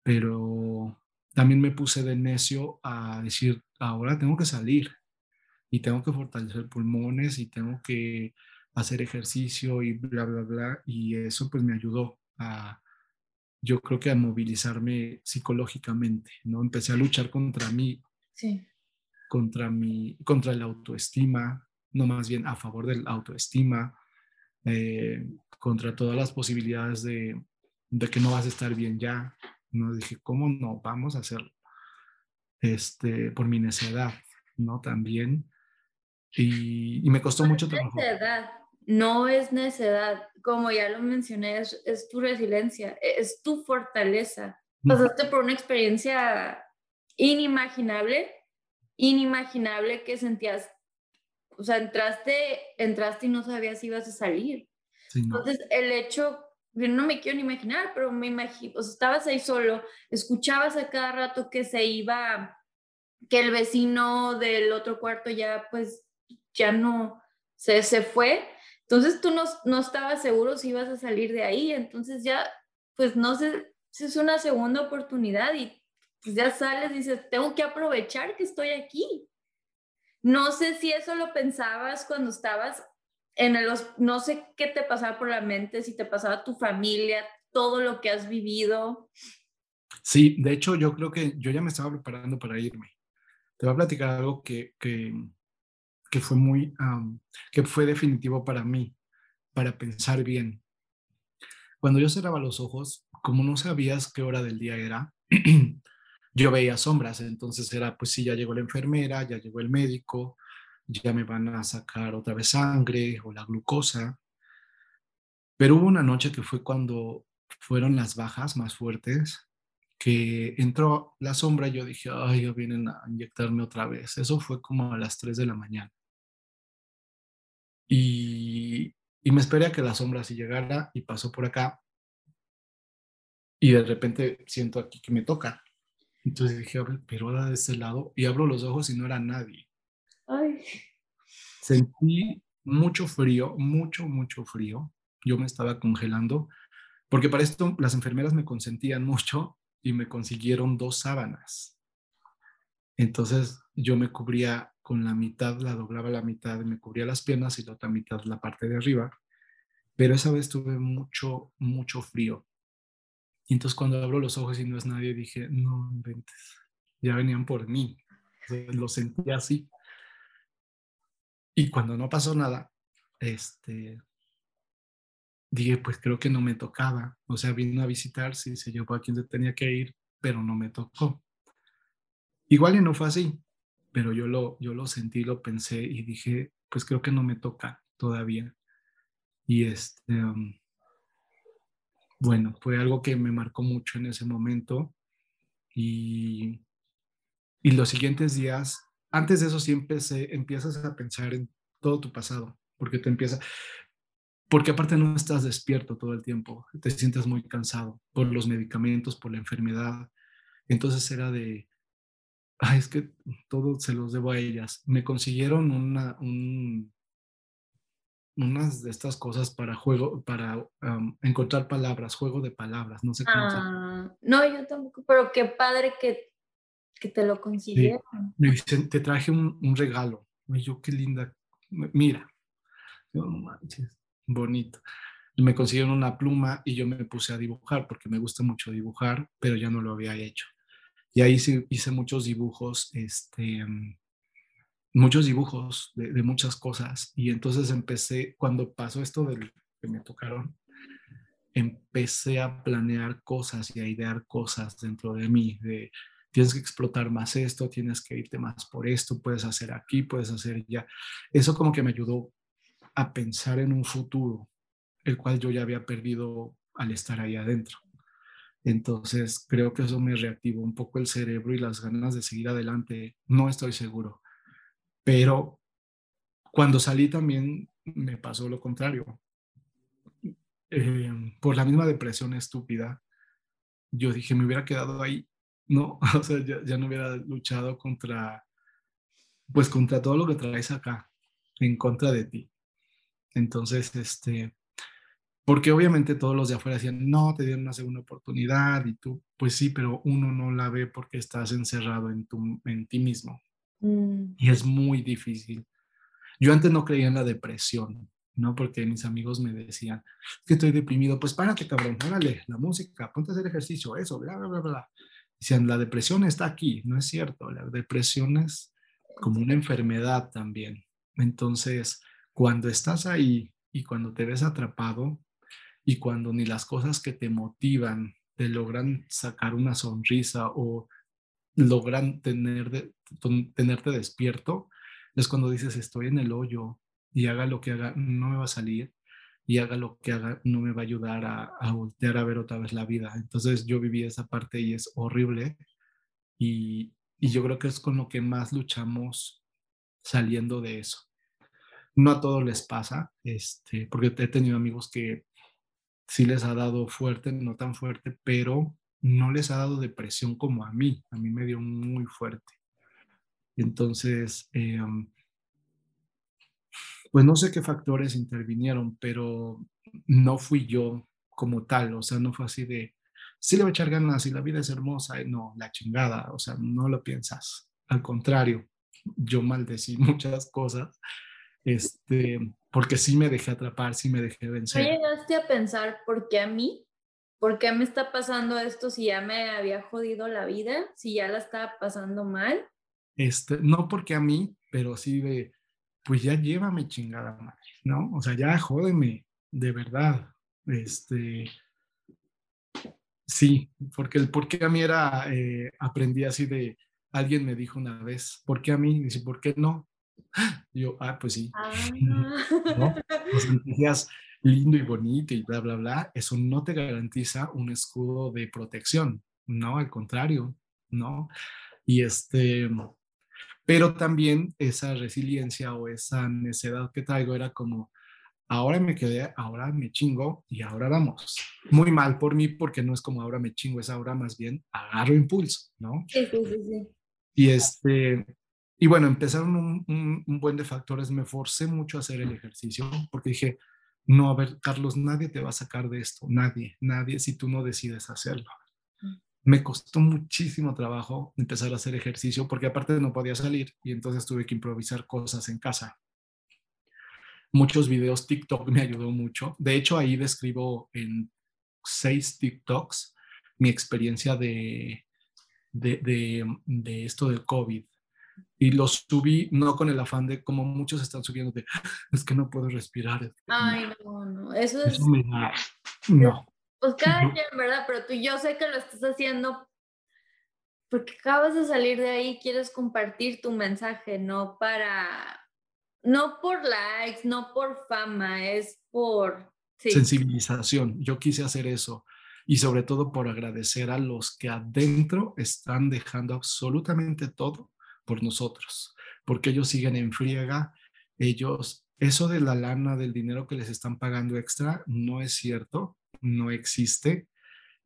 pero también me puse de necio a decir, ahora tengo que salir y tengo que fortalecer pulmones y tengo que hacer ejercicio y bla, bla, bla. Y eso pues me ayudó a, yo creo que a movilizarme psicológicamente, ¿no? Empecé a luchar contra mí, sí. contra mi, contra la autoestima, no más bien a favor del autoestima, eh, contra todas las posibilidades de, de, que no vas a estar bien ya. No dije, ¿cómo no? Vamos a hacerlo. Este, por mi necedad, ¿no? También. Y, y me costó mucho trabajo. Necedad no es necedad, como ya lo mencioné, es, tu resiliencia, e, es tu fortaleza. Pasaste por una experiencia inimaginable, inimaginable que sentías, o sea, entraste, entraste y no sabías si ibas a salir. Entonces, el hecho, yo no me quiero ni imaginar, pero me imagino, o sea, estabas ahí solo, escuchabas a cada rato que se iba, que el vecino del otro cuarto ya, pues, ya no, se, se fue entonces tú no, no estabas seguro si ibas a salir de ahí, entonces ya, pues no sé si es una segunda oportunidad y pues ya sales y dices, tengo que aprovechar que estoy aquí. No sé si eso lo pensabas cuando estabas en el, no sé qué te pasaba por la mente, si te pasaba tu familia, todo lo que has vivido. Sí, de hecho yo creo que yo ya me estaba preparando para irme. Te voy a platicar algo que, que, que fue muy, que fue definitivo para mí, para pensar bien. Cuando yo cerraba los ojos, como no sabías qué hora del día era, yo veía sombras, entonces era, pues sí, ya llegó la enfermera, ya llegó el médico, ya me van a sacar otra vez sangre o la glucosa. Pero hubo una noche que fue cuando fueron las bajas más fuertes, que entró la sombra y yo dije, ay, ya vienen a inyectarme otra vez. Eso fue como a las 3 de la mañana. Y, me esperé a que la sombra así llegara y pasó por acá. Y de repente siento aquí que me toca. Entonces dije, pero ahora de ese lado. Y abro los ojos y no era nadie. Sentí mucho frío, mucho, mucho frío. Yo me estaba congelando. Porque para esto las enfermeras me consentían mucho y me consiguieron dos sábanas. Entonces yo me cubría con la mitad, la doblaba la mitad me cubría las piernas y la otra mitad la parte de arriba. Pero esa vez tuve mucho, mucho frío. Y entonces cuando abro los ojos y no es nadie, dije, no inventes, ya venían por mí. lo sentí así. Y cuando no pasó nada, este, dije, pues creo que no me tocaba. O sea, vino a visitar, sí, se llevó a quien tenía que ir, pero no me tocó. Igual y no fue así pero yo lo, yo lo sentí, lo pensé y dije, pues creo que no me toca todavía. Y este, um, bueno, fue algo que me marcó mucho en ese momento. Y, y los siguientes días, antes de eso sí empecé, empiezas a pensar en todo tu pasado, porque te empieza, porque aparte no estás despierto todo el tiempo, te sientes muy cansado por los medicamentos, por la enfermedad. Entonces era de, ay, es que todo se los debo a ellas. Me consiguieron una, unas de estas cosas para juego, para encontrar palabras, juego de palabras, no sé cómo. Ah, no, yo tampoco, pero qué padre que, que te lo consiguieron. Me dicen, te traje un, un regalo. Y yo, qué linda. Mira, no manches bonito. Me consiguieron una pluma y yo me puse a dibujar porque me gusta mucho dibujar, pero ya no lo había hecho. Y ahí hice muchos dibujos, este, muchos dibujos de, muchas cosas. Y entonces empecé, cuando pasó esto del que me tocaron, empecé a planear cosas y a idear cosas dentro de mí, de tienes que explotar más esto, tienes que irte más por esto, puedes hacer aquí, puedes hacer ya. Eso como que me ayudó a pensar en un futuro, el cual yo ya había perdido al estar ahí adentro. Entonces, creo que eso me reactivó un poco el cerebro y las ganas de seguir adelante. No estoy seguro, pero cuando salí también me pasó lo contrario. Eh, por la misma depresión estúpida, yo dije, me hubiera quedado ahí, no, o sea, ya, ya no hubiera luchado contra, pues contra todo lo que traes acá, en contra de ti. Entonces, este, porque obviamente todos los de afuera decían, no, te dieron una segunda oportunidad y tú, pues sí, pero uno no la ve porque estás encerrado en, tu, en ti mismo. Mm. Y es muy difícil. Yo antes no creía en la depresión, ¿no? Porque mis amigos me decían, que estoy deprimido, pues párate, cabrón, órale, la música, ponte a hacer ejercicio, eso, bla, bla, bla, bla. Decían, la depresión está aquí, no es cierto, la depresión es como una enfermedad también. Entonces, cuando estás ahí y cuando te ves atrapado y cuando ni las cosas que te motivan te logran sacar una sonrisa o logran tener tenerte despierto, es cuando dices estoy en el hoyo y haga lo que haga, no me va a salir y haga lo que haga, no me va a ayudar a, a voltear a ver otra vez la vida. Entonces yo viví esa parte y es horrible y, y yo creo que es con lo que más luchamos saliendo de eso. No a todos les pasa, este, porque he tenido amigos que sí les ha dado fuerte, no tan fuerte, pero no les ha dado depresión como a mí. A mí me dio muy fuerte. Entonces, em, pues no sé qué factores intervinieron, pero no fui yo como tal. O sea, no fue así de, sí le voy a echar ganas y la vida es hermosa. No, la chingada. O sea, no lo piensas. Al contrario, yo maldecí muchas cosas este, porque sí me dejé atrapar, sí me dejé vencer. ¿No llegaste a pensar por qué a mí? ¿Por qué me está pasando esto si ya me había jodido la vida? Si ya la estaba pasando mal. Este, no porque a mí, pero sí de, pues ya llévame chingada madre, ¿no? O sea, ya jódeme, de verdad. Este, sí, porque el por qué a mí era, eh, aprendí así de, alguien me dijo una vez, ¿por qué a mí? Dice, ¿por qué no? Yo, ah, pues sí. Ah. ¿No? Pues lindo y bonito y bla, bla, bla. Eso no te garantiza un escudo de protección, ¿no? Al contrario, ¿no? Y este, pero también esa resiliencia o esa necedad que traigo era como, ahora me quedé, ahora me chingo y ahora vamos. Muy mal por mí porque no es como ahora me chingo, es ahora más bien agarro impulso, ¿no? Sí, sí. sí. Y este, y bueno, empezaron un, buen de factores. Me forcé mucho a hacer el ejercicio porque dije, no, a ver, Carlos, nadie te va a sacar de esto, nadie, nadie, si tú no decides hacerlo. Mm. Me costó muchísimo trabajo empezar a hacer ejercicio porque aparte no podía salir y entonces tuve que improvisar cosas en casa. Muchos videos TikTok me ayudó mucho. De hecho, ahí describo en seis TikToks mi experiencia de, de, de, de esto del COVID y los subí no con el afán de como muchos están subiendo de es que no puedo respirar. Ay, no, no, eso es... no. Pues cada quien, ¿verdad? Pero tú yo sé que lo estás haciendo porque acabas de salir de ahí, quieres compartir tu mensaje, no para, no por likes, no por fama, es por... Sensibilización, yo quise hacer eso y sobre todo por agradecer a los que adentro están dejando absolutamente todo por nosotros, porque ellos siguen en friega, ellos eso de la lana, del dinero que les están pagando extra, no es cierto, no existe.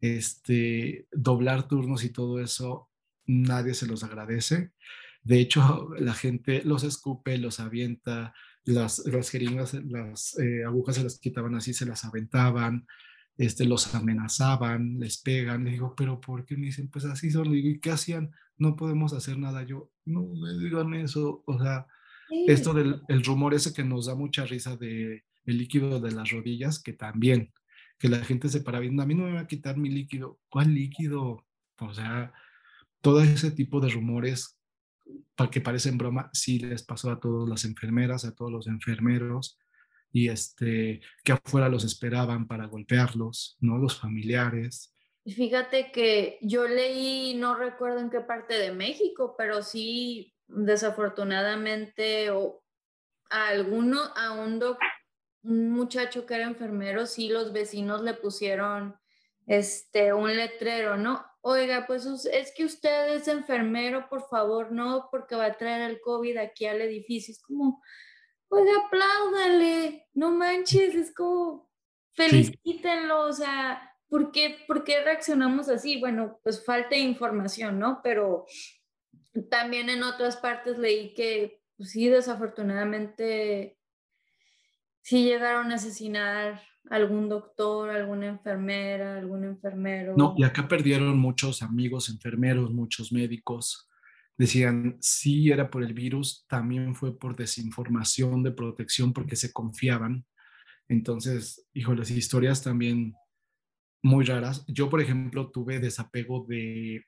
Este, doblar turnos y todo eso, nadie se los agradece. De hecho, la gente los escupe, los avienta, las, las jeringas, las eh, agujas se las quitaban así, se las aventaban, este, los amenazaban, les pegan. Le digo, pero ¿por qué me dicen? Pues así son. Le ¿y qué hacían? No podemos hacer nada. Yo, no me digan eso. O sea, esto del el rumor ese que nos da mucha risa de el líquido de las rodillas, que también, que la gente se para viendo, a mí no me va a quitar mi líquido. ¿Cuál líquido? O sea, todo ese tipo de rumores para que parecen broma, sí les pasó a todas las enfermeras, a todos los enfermeros, y este, que afuera los esperaban para golpearlos, ¿no? Los familiares. Fíjate que yo leí, no recuerdo en qué parte de México, pero sí, desafortunadamente, o a alguno, a un, un muchacho que era enfermero, sí los vecinos le pusieron este, un letrero, ¿no? Oiga, pues es que usted es enfermero, por favor, no, porque va a traer el COVID aquí al edificio. Es como, oiga, apláudale, no manches, es como, felicítenlo, o sea, ¿por qué, ¿por qué reaccionamos así? Bueno, pues falta información, ¿no? Pero también en otras partes leí que, pues sí, desafortunadamente, sí llegaron a asesinar algún doctor, alguna enfermera, algún enfermero. No, y acá perdieron muchos amigos enfermeros, muchos médicos decían, sí era por el virus, también fue por desinformación de protección porque se confiaban. Entonces, híjoles, historias también muy raras. Yo, por ejemplo, tuve desapego de,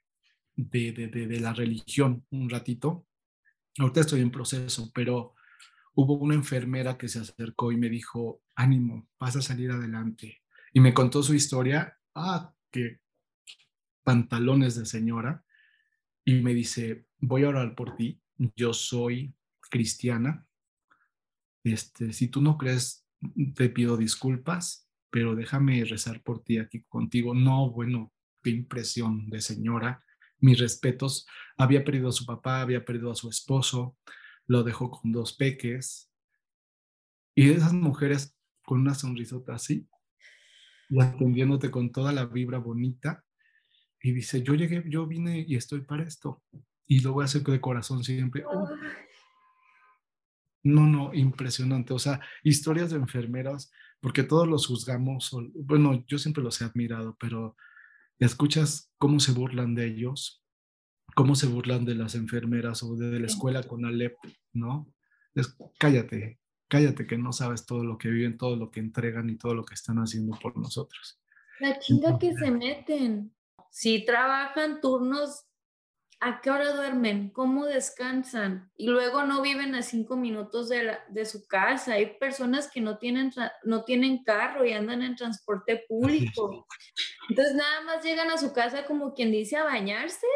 de, de, de, la religión un ratito. Ahorita estoy en proceso, pero hubo una enfermera que se acercó y me dijo, ánimo, vas a salir adelante. Y me contó su historia. Ah, qué pantalones de señora y me dice, voy a orar por ti, yo soy cristiana, este, si tú no crees, te pido disculpas, pero déjame rezar por ti aquí contigo. No, bueno, qué impresión de señora, mis respetos, había perdido a su papá, había perdido a su esposo, lo dejó con dos peques, y esas mujeres con una sonrisota así, y atendiéndote con toda la vibra bonita, y dice, yo llegué, yo vine y estoy para esto. Y lo voy a hacer de corazón siempre. No, no, impresionante. O sea, historias de enfermeras, porque todos los juzgamos, bueno, yo siempre los he admirado, pero escuchas cómo se burlan de ellos, cómo se burlan de las enfermeras o de, la escuela con Alep, ¿no? Es, cállate, cállate que no sabes todo lo que viven, todo lo que entregan y todo lo que están haciendo por nosotros. La chinga que se meten si trabajan turnos, ¿a qué hora duermen? ¿Cómo descansan? Y luego no viven a cinco minutos de, de su casa. Hay personas que no tienen, no tienen carro y andan en transporte público. Entonces nada más llegan a su casa como quien dice a bañarse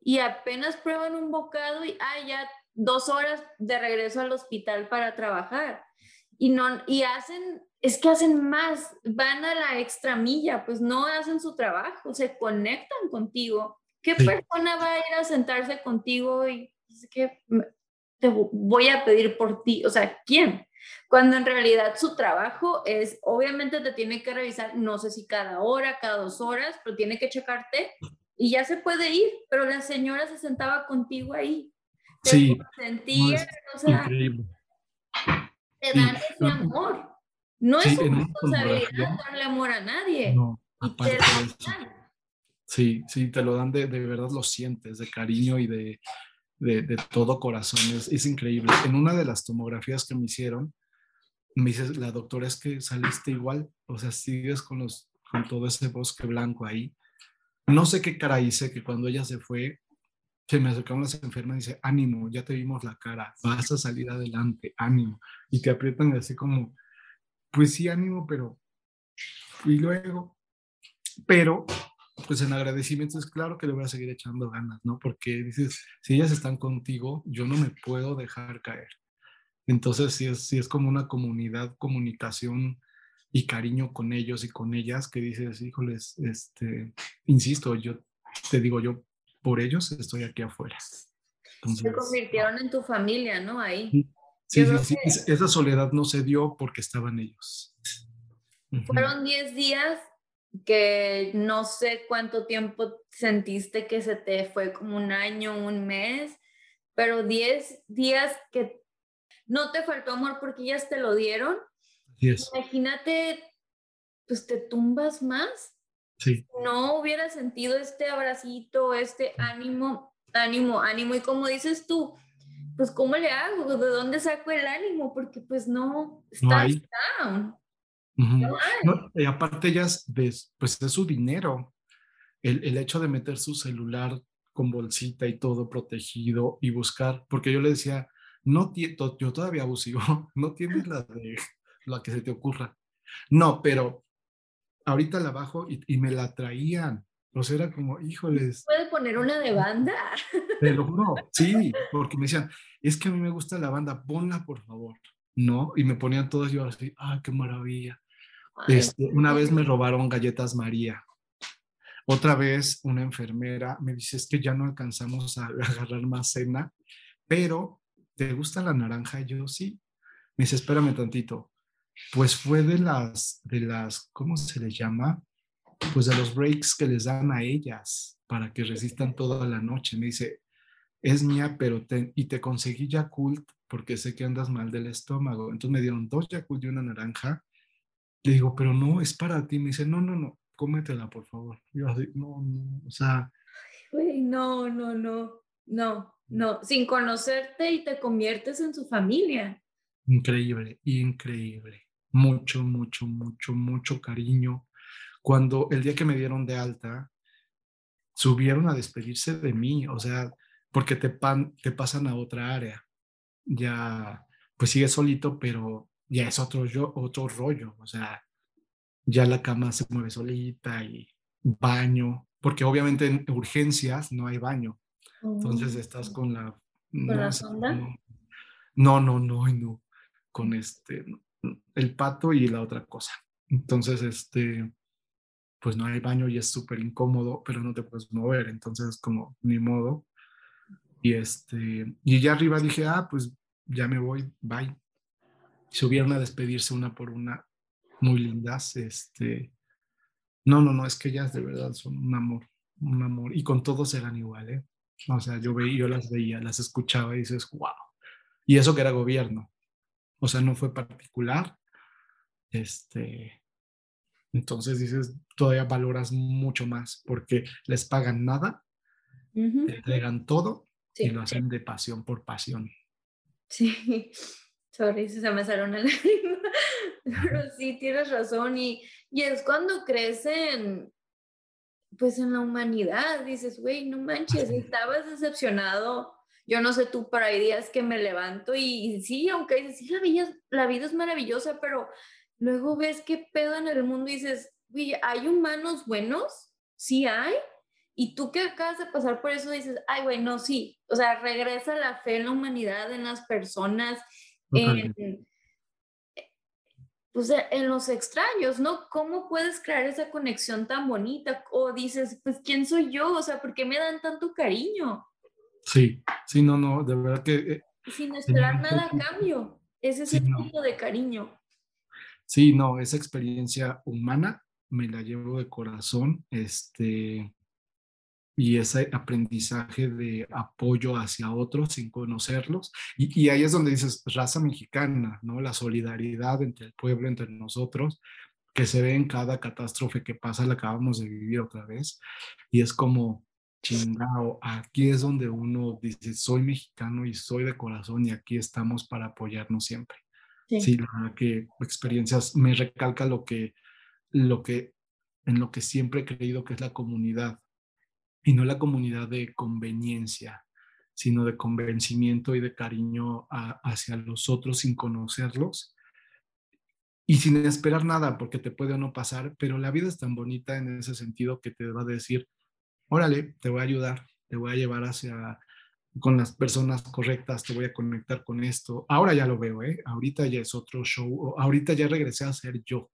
y apenas prueban un bocado y ah, ya dos horas de regreso al hospital para trabajar. Y, no, y hacen es que hacen más, van a la extra milla, pues no hacen su trabajo, se conectan contigo. ¿Qué persona va a ir a sentarse contigo y es que te voy a pedir por ti? O sea, ¿quién? Cuando en realidad su trabajo es, obviamente te tiene que revisar, no sé si cada hora, cada dos horas, pero tiene que checarte y ya se puede ir, pero la señora se sentaba contigo ahí. sí. Sentía, o sea, te dan ese amor. No es una responsabilidad darle amor a nadie. No, aparte de eso. Sí, sí, te lo dan de, de verdad, lo sientes, de cariño y de, de, todo corazón. Es, es, increíble. En una de las tomografías que me hicieron, me dice la doctora, es que saliste igual, o sea, sigues con, los, con todo ese bosque blanco ahí. No sé qué cara hice, que cuando ella se fue, se me acercaron las enfermas y dice, ánimo, ya te vimos la cara, vas a salir adelante, ánimo. Y te aprietan así como, pues sí, ánimo, pero... Y luego, pero, pues en agradecimiento es claro que le voy a seguir echando ganas, ¿no? Porque dices, si ellas están contigo, yo no me puedo dejar caer. Entonces, sí es, sí es como una comunidad, comunicación y cariño con ellos y con ellas que dices, híjoles, este, insisto, yo te digo, yo por ellos estoy aquí afuera. Se convirtieron en tu familia, ¿no? Ahí. Sí, sí, sí, esa soledad no se dio porque estaban ellos. Fueron 10 días que no sé cuánto tiempo sentiste que se te fue como un año, un mes, pero 10 días que no te faltó amor porque ellas te lo dieron. Imagínate, pues te tumbas más. Sí. No hubiera sentido este abracito, este ánimo, ánimo, ánimo. Y como dices tú, pues ¿cómo le hago? ¿De dónde saco el ánimo? Porque pues no, está down. Y aparte ellas, pues es su dinero. El, el, hecho de meter su celular con bolsita y todo protegido y buscar, porque yo le decía, no yo todavía abusivo, no tienes la de la que se te ocurra. No, pero ahorita la bajo y, me la traían. O sea, era como, híjoles. ¿Puede poner una de banda? Pero no, sí, porque me decían, es que a mí me gusta la banda, ponla por favor. ¿No? Y me ponían todos yo así, ¡ay, qué maravilla! Este, una vez me robaron galletas María. Otra vez una enfermera me dice, es que ya no alcanzamos a agarrar más cena, pero ¿te gusta la naranja? Yo sí. Me dice, espérame tantito. Pues fue de las, de las, ¿cómo se les llama? Pues de los breaks que les dan a ellas para que resistan toda la noche. Me dice, es mía, pero te, y te conseguí Yakult porque sé que andas mal del estómago. Entonces me dieron dos Yakult y una naranja. Le digo, pero no, es para ti. Me dice, no, no, no, cómetela, por favor. Yo así, no, no, o sea. no, no, no, no. No, sin conocerte y te conviertes en su familia. Increíble, increíble. Mucho, mucho, mucho, mucho cariño. Cuando el día que me dieron de alta, subieron a despedirse de mí, o sea, porque te, pan, te pasan a otra área. Ya, pues sigue solito, pero ya es otro, yo, otro rollo, o sea, ya la cama se mueve solita y baño, porque obviamente en urgencias no hay baño. Entonces estás con la... ¿Con no, la sonda? No, no, no, no, con este, el pato y la otra cosa. Entonces, este, pues no hay baño y es súper incómodo, pero no te puedes mover, entonces como, ni modo. Y este, y ya arriba dije, ah, pues ya me voy, bye. Subieron a despedirse una por una, muy lindas, este, no, no, no, es que ellas de verdad son un amor, un amor, y con todos eran igual, ¿eh? O sea, yo, veía, yo las veía, las escuchaba y dices, wow. Y eso que era gobierno. O sea, no fue particular. Este, entonces dices, todavía valoras mucho más porque les pagan nada, te entregan todo y lo hacen de pasión por pasión. Sí, sorry, se me salió una lágrima. Pero sí, tienes razón. Y, y es cuando crecen pues en la humanidad dices, güey, no manches, estabas decepcionado. Yo no sé tú, pero hay días que me levanto y, sí, aunque dices, sí, la vida, la vida es maravillosa, pero luego ves qué pedo en el mundo y dices, güey, ¿hay humanos buenos? Sí hay. Y tú que acabas de pasar por eso dices, ay, güey, no, sí. O sea, regresa la fe en la humanidad, en las personas, en, pues en los extraños, ¿no? ¿Cómo puedes crear esa conexión tan bonita? O dices, pues, ¿quién soy yo? O sea, ¿por qué me dan tanto cariño? Sí, sí, no, no, de verdad que... Eh, Sin esperar nada a cambio. Ese es el tipo de cariño. Sí, no, esa experiencia humana me la llevo de corazón. Este, y ese aprendizaje de apoyo hacia otros sin conocerlos. Y, ahí es donde dices, raza mexicana, ¿no? La solidaridad entre el pueblo, entre nosotros, que se ve en cada catástrofe que pasa, la acabamos de vivir otra vez. Y es como, chingao, aquí es donde uno dice, soy mexicano y soy de corazón y aquí estamos para apoyarnos siempre. Sí, sí la que experiencias me recalca lo que, lo que, en lo que siempre he creído que es la comunidad y no la comunidad de conveniencia, sino de convencimiento y de cariño hacia los otros sin conocerlos y sin esperar nada, porque te puede o no pasar, pero la vida es tan bonita en ese sentido que te va a decir, órale, te voy a ayudar, te voy a llevar hacia con las personas correctas, te voy a conectar con esto. Ahora ya lo veo, ¿eh? Ahorita ya es otro show, ahorita ya regresé a ser yo,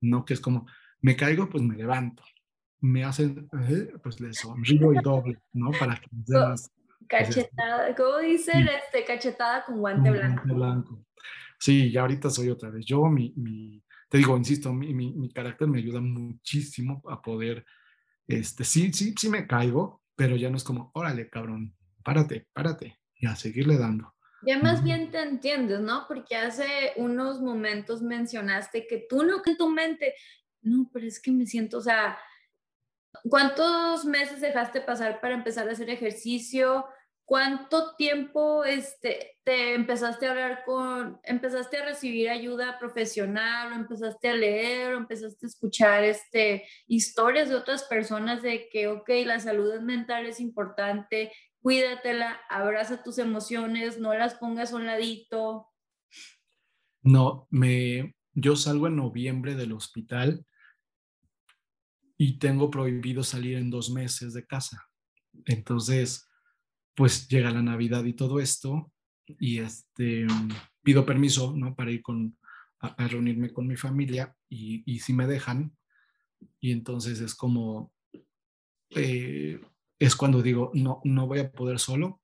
no que es como, me caigo, pues me levanto, me hacen, pues les sonrío y doble, ¿no? Para que Cachetada, ¿cómo dicen? Este, cachetada con guante blanco. Guante blanco. Sí, ya ahorita soy otra vez. Yo, mi, mi te digo, insisto, mi, mi, mi, carácter me ayuda muchísimo a poder, este, sí, sí, sí me caigo, pero ya no es como, órale, cabrón, párate, párate, y a seguirle dando. Ya más bien te entiendes, ¿no? Porque hace unos momentos mencionaste que tú no, que en tu mente, no, pero es que me siento, o sea, ¿cuántos meses dejaste pasar para empezar a hacer ejercicio? ¿Cuánto tiempo este, te empezaste a hablar con, empezaste a recibir ayuda profesional o empezaste a leer o empezaste a escuchar este, historias de otras personas de que, ok, la salud mental es importante, cuídatela, abraza tus emociones, no las pongas a un ladito. No, me, yo salgo en noviembre del hospital y tengo prohibido salir en dos meses de casa. Entonces, pues llega la Navidad y todo esto y este, pido permiso, ¿no? Para ir con, a, reunirme con mi familia y, y, si me dejan y entonces es como, eh, es cuando digo, no, no voy a poder solo.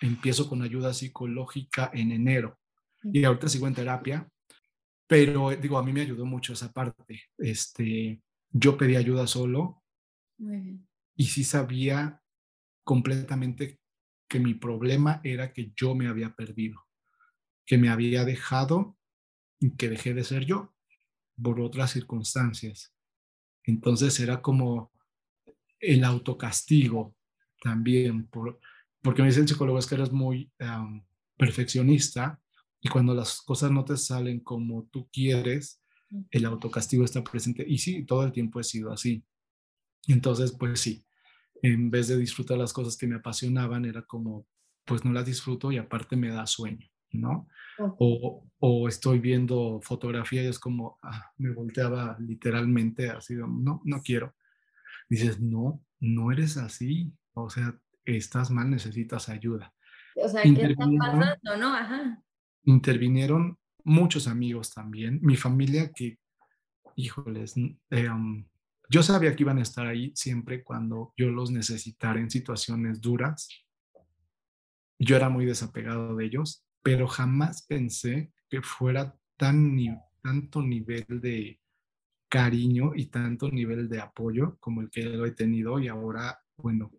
Empiezo con ayuda psicológica en enero y ahorita sigo en terapia, pero digo, a mí me ayudó mucho esa parte. Este, yo pedí ayuda solo y sí sabía completamente que mi problema era que yo me había perdido, que me había dejado y que dejé de ser yo por otras circunstancias. Entonces era como el autocastigo también, por, porque me dice el psicólogo es que eres muy perfeccionista y cuando las cosas no te salen como tú quieres, el autocastigo está presente. Y sí, todo el tiempo he sido así. Entonces, pues sí, en vez de disfrutar las cosas que me apasionaban, era como, pues no las disfruto y aparte me da sueño, ¿no? O, o, estoy viendo fotografía y es como, ah, me volteaba literalmente así, no, no quiero dices, no, no eres así, o sea, estás mal, necesitas ayuda. O sea, ¿qué está pasando, no? Ajá. Intervinieron muchos amigos también, mi familia que, híjoles, eh, yo sabía que iban a estar ahí siempre cuando yo los necesitara en situaciones duras. Yo era muy desapegado de ellos, pero jamás pensé que fuera tan tanto nivel de, cariño y tanto nivel de apoyo como el que lo he tenido y ahora, bueno,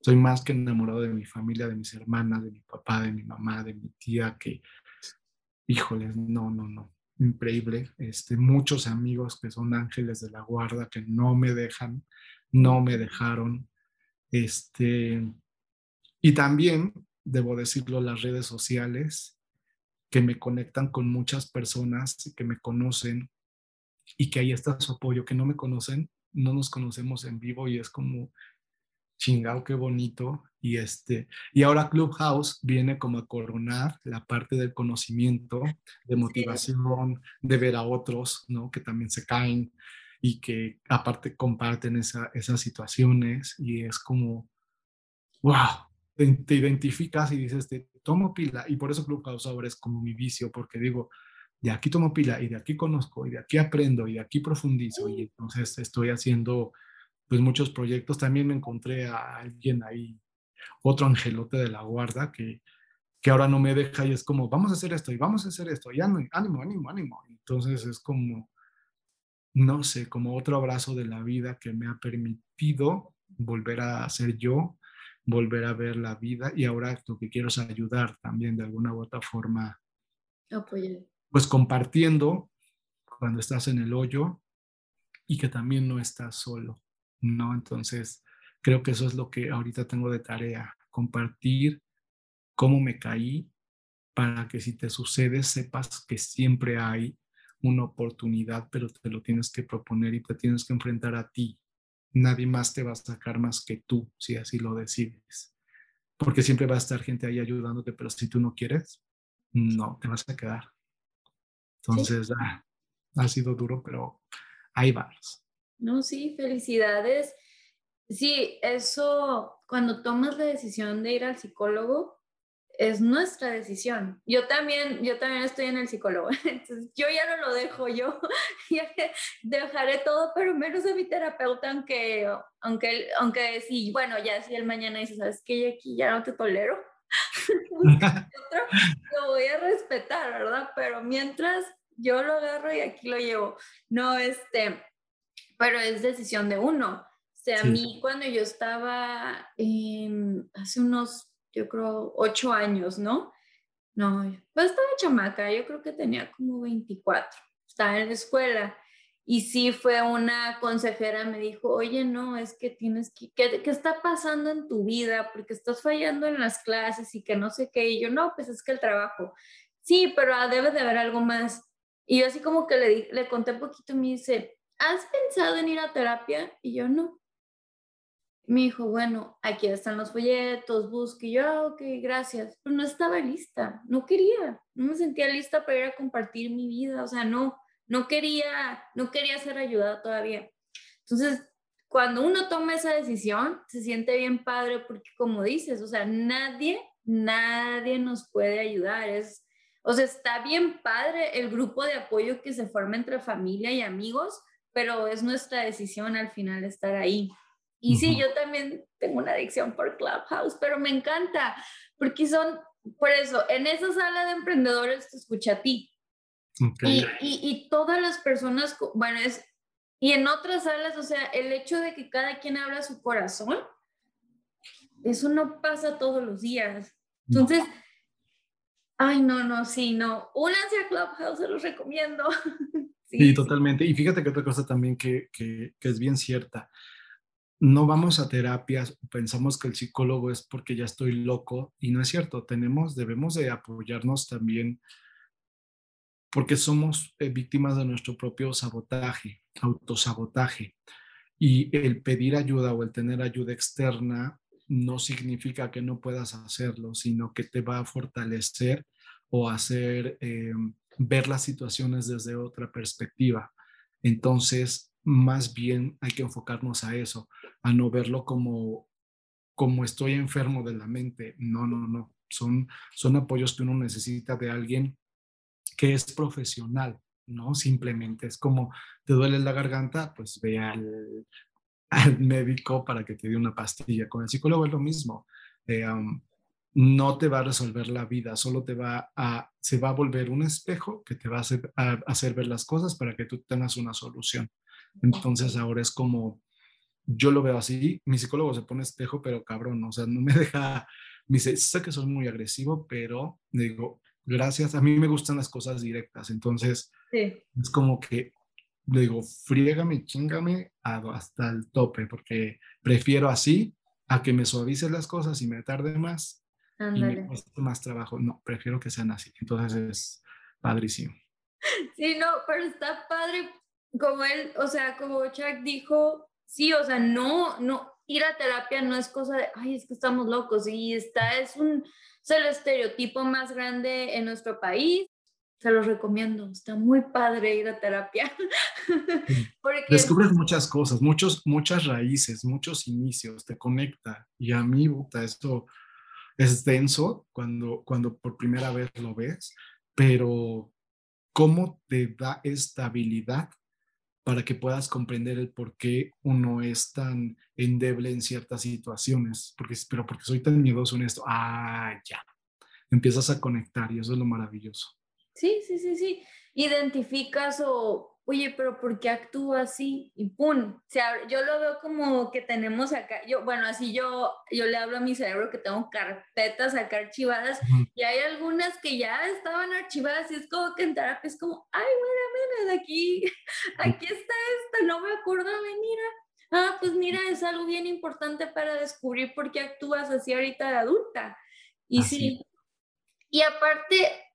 soy más que enamorado de mi familia, de mis hermanas, de mi papá, de mi mamá, de mi tía, que, híjoles, no, no, no, increíble. Este, muchos amigos que son ángeles de la guarda que no me dejan, no me dejaron. Este, y también, debo decirlo, las redes sociales que me conectan con muchas personas que me conocen, y que ahí está su apoyo, que no me conocen, no nos conocemos en vivo y es como chingao, qué bonito. Y, este, y ahora Clubhouse viene como a coronar la parte del conocimiento, de motivación, de ver a otros, ¿no? Que también se caen y que aparte comparten esa, esas situaciones y es como, wow, te, te, identificas y dices, te tomo pila y por eso Clubhouse ahora es como mi vicio, porque digo, de aquí tomo pila y de aquí conozco y de aquí aprendo y de aquí profundizo y entonces estoy haciendo pues muchos proyectos. También me encontré a alguien ahí, otro angelote de la guarda que, que ahora no me deja y es como, vamos a hacer esto y vamos a hacer esto y ánimo, ánimo, ánimo. Entonces es como, no sé, como otro abrazo de la vida que me ha permitido volver a ser yo, volver a ver la vida y ahora lo que quiero es ayudar también de alguna u otra forma. Apoyar pues compartiendo cuando estás en el hoyo y que también no estás solo, ¿no? Entonces, creo que eso es lo que ahorita tengo de tarea, compartir cómo me caí para que si te sucede sepas que siempre hay una oportunidad, pero te lo tienes que proponer y te tienes que enfrentar a ti. Nadie más te va a sacar más que tú, si así lo decides. Porque siempre va a estar gente ahí ayudándote, pero si tú no quieres, no, te vas a quedar. Entonces, ah, ha sido duro, pero ahí vamos. No, sí, felicidades. Sí, eso, cuando tomas la decisión de ir al psicólogo, es nuestra decisión. Yo también, yo también estoy en el psicólogo, entonces yo ya no lo dejo, yo dejaré todo, pero menos a mi terapeuta, aunque, aunque, aunque sí, bueno, ya si el mañana dice, ¿sabes qué? Aquí ya no te tolero, lo voy a respetar, ¿verdad? Pero mientras yo lo agarro y aquí lo llevo, no, este, pero es decisión de uno. O sea, a mí cuando yo estaba hace unos, yo creo, ocho años, ¿no? No, pues estaba chamaca, yo creo que tenía como 24, estaba en la escuela. Y sí fue una consejera, me dijo, oye, no, es que tienes que, ¿qué, ¿qué, está pasando en tu vida? Porque estás fallando en las clases y que no sé qué. Y yo, no, pues es que el trabajo. Sí, pero debe de haber algo más. Y yo así como que le, le conté un poquito y me dice, ¿has pensado en ir a terapia? Y yo, no. Me dijo, bueno, aquí están los folletos, busque. Y yo, ah, ok, gracias. Pero no estaba lista, no quería, no me sentía lista para ir a compartir mi vida, o sea, no, no quería, no quería ser ayudada todavía. Entonces, cuando uno toma esa decisión, se siente bien padre porque como dices, o sea, nadie, nadie nos puede ayudar. Es, o sea, está bien padre el grupo de apoyo que se forma entre familia y amigos, pero es nuestra decisión al final estar ahí. Y sí, yo también tengo una adicción por Clubhouse, pero me encanta, porque son, por eso, en esa sala de emprendedores te escucha a ti. Y, y, y, todas las personas, bueno, es, y en otras salas, o sea, el hecho de que cada quien abra su corazón, eso no pasa todos los días. Entonces, ay, no, no, sí, no. Únanse a Clubhouse, se los recomiendo. sí, sí, totalmente. Y fíjate que otra cosa también que, que, que es bien cierta no vamos a terapias, pensamos que el psicólogo es porque ya estoy loco y no es cierto, tenemos, debemos de apoyarnos también porque somos eh, víctimas de nuestro propio sabotaje, autosabotaje. Y el pedir ayuda o el tener ayuda externa no significa que no puedas hacerlo, sino que te va a fortalecer o hacer eh, ver las situaciones desde otra perspectiva. Entonces, más bien hay que enfocarnos a eso, a no verlo como, como estoy enfermo de la mente. No, no, no. Son, son apoyos que uno necesita de alguien que es profesional, ¿no? Simplemente es como, te duele la garganta, pues ve al, médico para que te dé una pastilla. Con el psicólogo es lo mismo. Eh, no te va a resolver la vida, solo te va a, se va a volver un espejo que te va a hacer, a hacer ver las cosas para que tú tengas una solución. Entonces ahora es como, yo lo veo así, mi psicólogo se pone espejo, pero cabrón, o sea, no me deja, me dice, sé que soy muy agresivo, pero digo, gracias, a mí me gustan las cosas directas, entonces es como que le digo, friégame, chingame hasta el tope, porque prefiero así a que me suavice las cosas y me tarde más y me cueste más trabajo. No, prefiero que sean así. Entonces es padrísimo. Sí, no, pero está padre como él, o sea, como Chuck dijo, sí, o sea, no, no, ir a terapia no es cosa de, ay, es que estamos locos, y está, es un, es el estereotipo más grande en nuestro país, se los recomiendo, está muy padre ir a terapia. Porque... Descubres muchas cosas, muchos, muchas raíces, muchos inicios, te conecta, y a mí, puta, esto es denso cuando, cuando por primera vez lo ves, pero cómo te da estabilidad para que puedas comprender el por qué uno es tan endeble en ciertas situaciones, porque, pero porque soy tan miedoso en esto, ah, ya, empiezas a conectar y eso es lo maravilloso. Sí, sí, sí, sí, identificas o oye, pero ¿por qué actúa así? Y ¡pum! O sea, yo lo veo como que tenemos acá, yo, bueno, así yo, yo le hablo a mi cerebro que tengo carpetas acá archivadas y hay algunas que ya estaban archivadas y es como que en terapia es como, ay, mira, mira, aquí, aquí está esta, no me acuerdo de mira. Ah, pues mira, es algo bien importante para descubrir por qué actúas así ahorita de adulta. Y sí. Y aparte,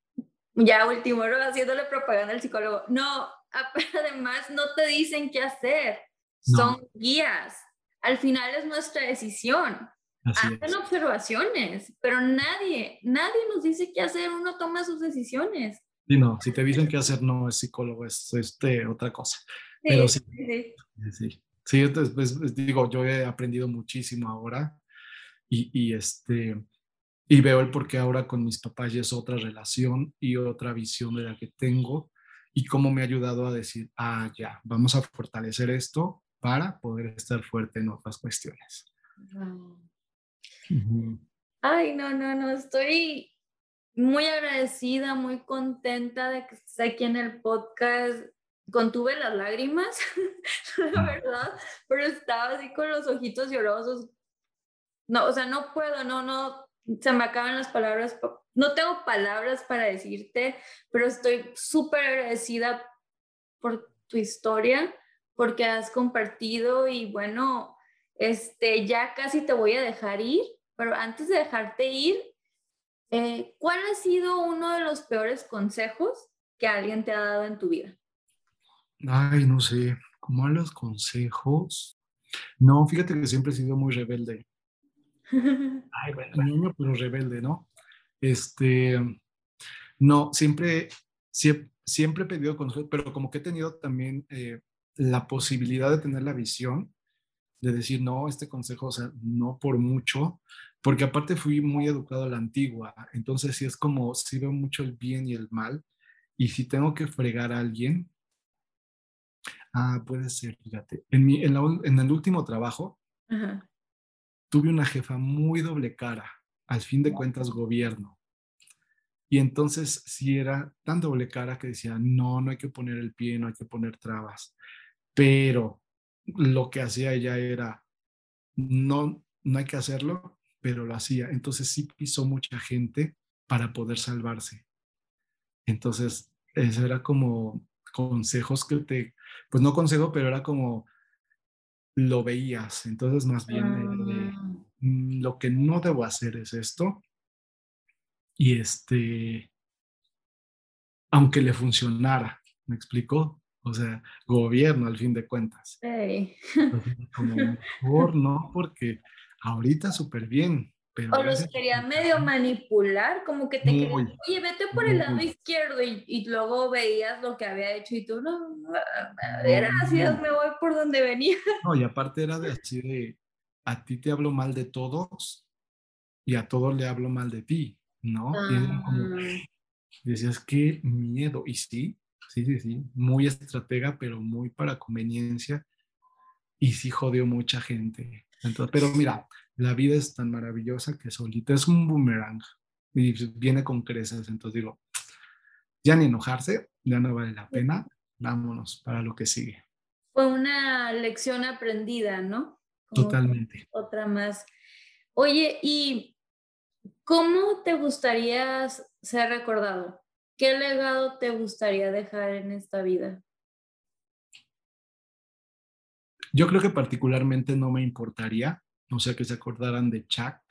ya último, haciéndole propaganda al psicólogo, no, además no te dicen qué hacer, son guías. Al final es nuestra decisión. Hacen observaciones, pero nadie, nadie nos dice qué hacer, uno toma sus decisiones. Sí, no, si te dicen qué hacer, no es psicólogo, es este, otra cosa. pero sí, sí, sí. entonces, pues, digo, yo he aprendido muchísimo ahora y, y este, y veo el por qué ahora con mis papás ya es otra relación y otra visión de la que tengo y cómo me ha ayudado a decir, ah, ya, vamos a fortalecer esto para poder estar fuerte en otras cuestiones. Ay, no, no, no, estoy muy agradecida, muy contenta de que estés aquí en el podcast. Contuve las lágrimas, la verdad, pero estaba así con los ojitos llorosos. No, o sea, no puedo, no, no, se me acaban las palabras. No tengo palabras para decirte, pero estoy súper agradecida por tu historia, porque has compartido y bueno, este, ya casi te voy a dejar ir, pero antes de dejarte ir, eh, ¿cuál ha sido uno de los peores consejos que alguien te ha dado en tu vida? Ay, no sé, ¿cómo a los consejos? No, fíjate que siempre he sido muy rebelde. Ay, bueno, niño, pero rebelde, ¿no? Este, no, siempre, siempre, siempre he pedido consejos, pero como que he tenido también eh, la posibilidad de tener la visión de decir, no, este consejo, o sea, no por mucho, porque aparte fui muy educado a la antigua, entonces sí es como, sí veo mucho el bien y el mal, y si tengo que fregar a alguien, ah, puede ser, fíjate, en, mi, en, en el último trabajo, tuve una jefa muy doble cara, al fin de cuentas gobierno, y entonces sí era tan doble cara que decía, no, no hay que poner el pie, no hay que poner trabas, pero lo que hacía ella era, no, no hay que hacerlo, pero lo hacía. Entonces sí pisó mucha gente para poder salvarse. Entonces, eso era como consejos que te, pues no consejo, pero era como lo veías. Entonces, más bien, ah. Mm, lo que no debo hacer es esto. Y este, aunque le funcionara, ¿me explicó? o sea, gobierno al fin de cuentas. Sí. como mejor no, porque ahorita súper bien. Pero o los quería medio manipular, como que te querían, oye, vete por el lado izquierdo y, y, luego veías lo que había hecho y tú, no, gracias, me voy por donde venía. No, y aparte era de así de, a ti te hablo mal de todos y a todos le hablo mal de ti, ¿no? Era como, ah. decías, qué miedo, y sí, Sí, sí, sí, muy estratega, pero muy para conveniencia. Y sí jodió mucha gente. Entonces, pero mira, la vida es tan maravillosa que solita es un boomerang y viene con creces. Entonces digo, ya ni enojarse, ya no vale la pena, vámonos para lo que sigue. Fue una lección aprendida, ¿no? Totalmente. Otra más. Oye, ¿y cómo te gustaría ser recordado? ¿Qué legado te gustaría dejar en esta vida? Yo creo que particularmente no me importaría, no sé, que se acordaran de Chuck,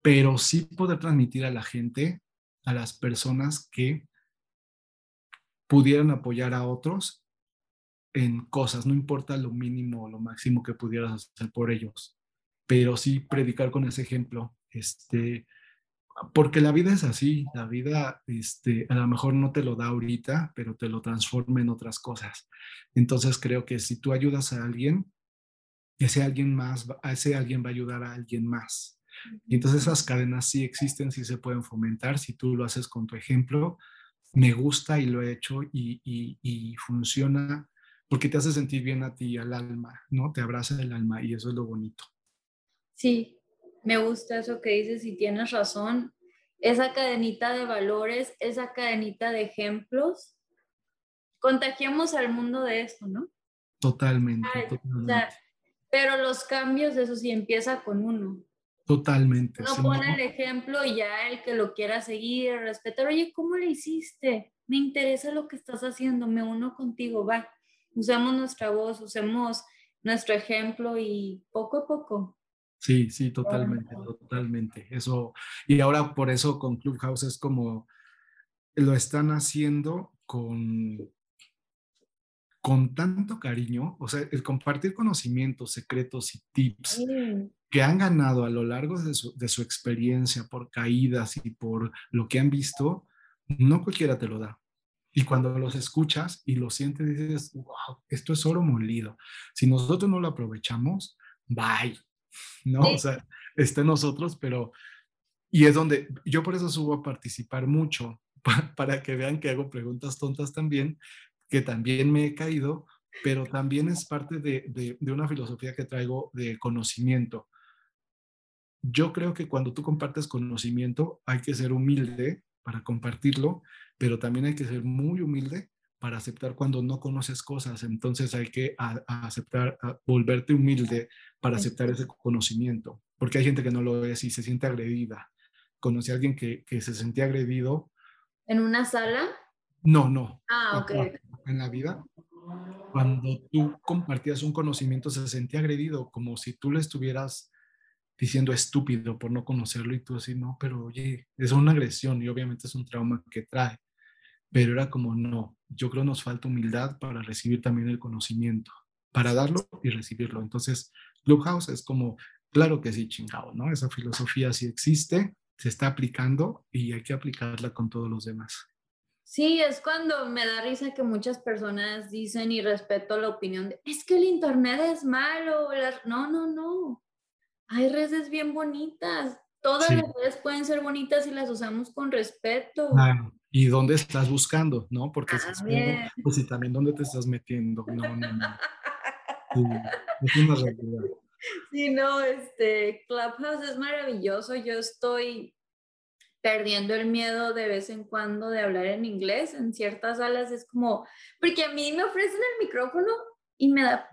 pero sí poder transmitir a la gente, a las personas que pudieran apoyar a otros en cosas, no importa lo mínimo o lo máximo que pudieras hacer por ellos, pero sí predicar con ese ejemplo, este, porque la vida es así, la vida este, a lo mejor no te lo da ahorita, pero te lo transforma en otras cosas. Entonces creo que si tú ayudas a alguien, ese alguien más, ese alguien va a ayudar a alguien más. Y entonces esas cadenas sí existen, sí se pueden fomentar, si tú lo haces con tu ejemplo, me gusta y lo he hecho y, y, y funciona porque te hace sentir bien a ti, al alma, ¿no? Te abraza el alma y eso es lo bonito. Sí, me gusta eso que dices y tienes razón. Esa cadenita de valores, esa cadenita de ejemplos, contagiamos al mundo de eso, ¿no? Totalmente. pero los cambios, eso sí empieza con uno. Totalmente. No pone el ejemplo y ya el que lo quiera seguir, respetar, oye, ¿cómo le hiciste? Me interesa lo que estás haciendo, me uno contigo, va. Usemos nuestra voz, usemos nuestro ejemplo y poco a poco Sí, sí, totalmente, totalmente. Eso, y ahora por eso con Clubhouse es como lo están haciendo con, con tanto cariño, o sea, el compartir conocimientos, secretos y tips que han ganado a lo largo de su, de su experiencia por caídas y por lo que han visto, no cualquiera te lo da. Y cuando los escuchas y lo sientes, dices, wow, esto es oro molido. Si nosotros no lo aprovechamos, bye. ¿no? O sea, está en nosotros, pero y es donde yo por eso subo a participar mucho, para que vean que hago preguntas tontas también, que también me he caído, pero también es parte de, de, una filosofía que traigo de conocimiento. Yo creo que cuando tú compartes conocimiento hay que ser humilde para compartirlo, pero también hay que ser muy humilde para aceptar cuando no conoces cosas. Entonces hay que aceptar, volverte humilde para aceptar ese conocimiento, porque hay gente que no lo es y se siente agredida. Conocí a alguien que, que se sentía agredido. ¿En una sala? No, no. Ah, ok. En la vida, cuando tú compartías un conocimiento, se sentía agredido, como si tú le estuvieras diciendo estúpido por no conocerlo y tú así, no, pero oye, es una agresión y obviamente es un trauma que trae. Pero era como, no, yo creo nos falta humildad para recibir también el conocimiento, para darlo y recibirlo. Entonces, Clubhouse es como, claro que sí, chingado, ¿no? Esa filosofía sí existe, se está aplicando y hay que aplicarla con todos los demás. Sí, es cuando me da risa que muchas personas dicen y respeto la opinión de, es que el Internet es malo. No, no, no. Hay redes bien bonitas. Todas las redes pueden ser bonitas si las usamos con respeto. ¿Y dónde estás buscando? ¿No? Porque pues y también dónde te estás metiendo. No, no, no. es una realidad. Sí, no, este, Clubhouse es maravilloso. Yo estoy perdiendo el miedo de vez en cuando de hablar en inglés. En ciertas salas es como, porque a mí me ofrecen el micrófono y me da,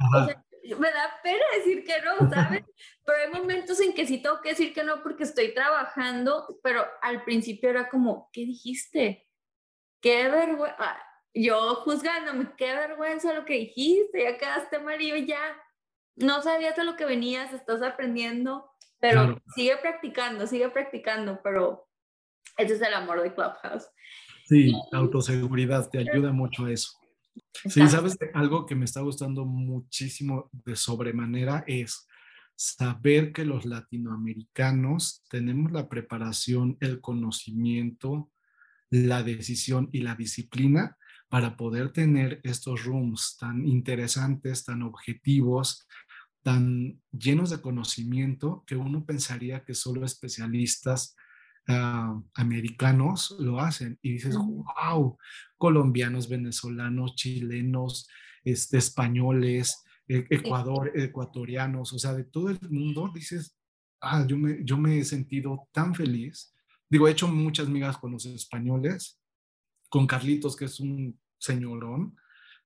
me da pena decir que no, ¿sabes? pero hay momentos en que sí tengo que decir que no porque estoy trabajando, pero al principio era como, ¿qué dijiste? Qué vergüenza. Ah, yo juzgándome, qué vergüenza lo que dijiste, ya quedaste mal y yo ya no sabías de lo que venías, estás aprendiendo, pero sigue practicando, sigue practicando, pero ese es el amor de Clubhouse. Sí, autoseguridad, te ayuda mucho a eso. Sí, sabes, algo que me está gustando muchísimo de sobremanera es saber que los latinoamericanos tenemos la preparación, el conocimiento, la decisión y la disciplina para poder tener estos rooms tan interesantes, tan objetivos, tan llenos de conocimiento que uno pensaría que solo especialistas Ah, americanos lo hacen y dices, wow, colombianos, venezolanos, chilenos, este, españoles, e, Ecuador, ecuatorianos, o sea, de todo el mundo, dices, ah, yo me, yo me he sentido tan feliz. Digo, he hecho muchas migas con los españoles, con Carlitos, que es un señorón,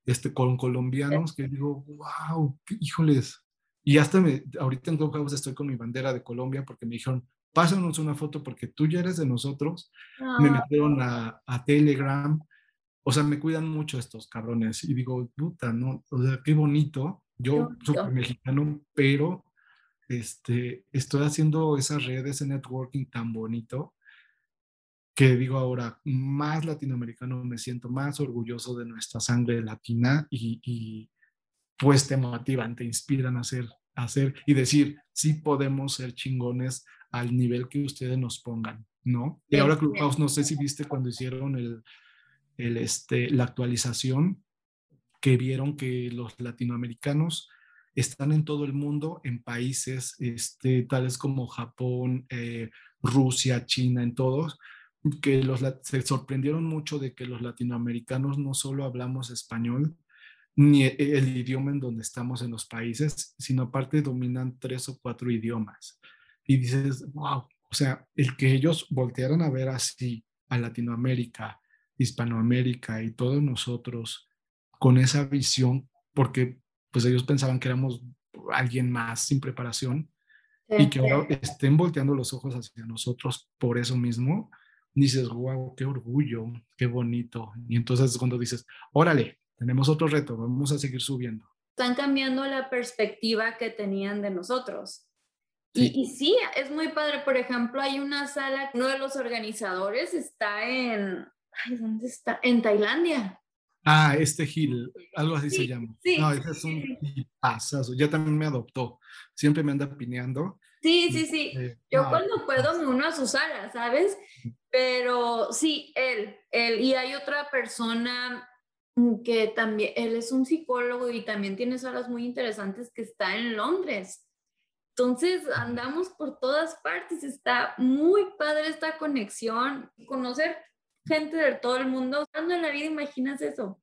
este, con colombianos, que digo, wow, híjoles. Y hasta me, ahorita en Clubhouse estoy con mi bandera de Colombia porque me dijeron, pásanos una foto porque tú ya eres de nosotros. Me ah. metieron a, Telegram. O sea, me cuidan mucho estos cabrones. Y digo, puta, ¿no? O sea, qué bonito. Yo soy mexicano, pero este, estoy haciendo esas redes, de networking tan bonito que digo ahora, más latinoamericano me siento más orgulloso de nuestra sangre latina y, y pues te motivan, te inspiran a hacer, a hacer y decir, sí podemos ser chingones al nivel que ustedes nos pongan, ¿no? Y ahora Clubhouse, no sé si viste cuando hicieron el, el, este, la actualización, que vieron que los latinoamericanos están en todo el mundo, en países este, tales como Japón, eh, Rusia, China, en todos, que los, se sorprendieron mucho de que los latinoamericanos no solo hablamos español, ni e, el idioma en donde estamos en los países, sino aparte dominan tres o cuatro idiomas y dices, wow, o sea, el que ellos voltearan a ver así a Latinoamérica, Hispanoamérica y todos nosotros con esa visión, porque pues ellos pensaban que éramos alguien más sin preparación y que ahora estén volteando los ojos hacia nosotros por eso mismo, dices, wow, qué orgullo, qué bonito. Y entonces es cuando dices, órale, tenemos otro reto, vamos a seguir subiendo. Están cambiando la perspectiva que tenían de nosotros. Y, sí, es muy padre. Por ejemplo, hay una sala, uno de los organizadores está en, ay, ¿dónde está? En Tailandia. Ah, este Gil, algo así se llama. Sí, no, ese es un pasazo. Ya también me adoptó. Siempre me anda pineando. Sí, sí, sí. Este, Yo cuando puedo me uno a su sala, ¿sabes? Pero sí, él, él. Y hay otra persona que también, él es un psicólogo y también tiene salas muy interesantes que está en Londres Entonces andamos por todas partes, está muy padre esta conexión, conocer gente de todo el mundo. ¿Cuándo en la vida imaginas eso?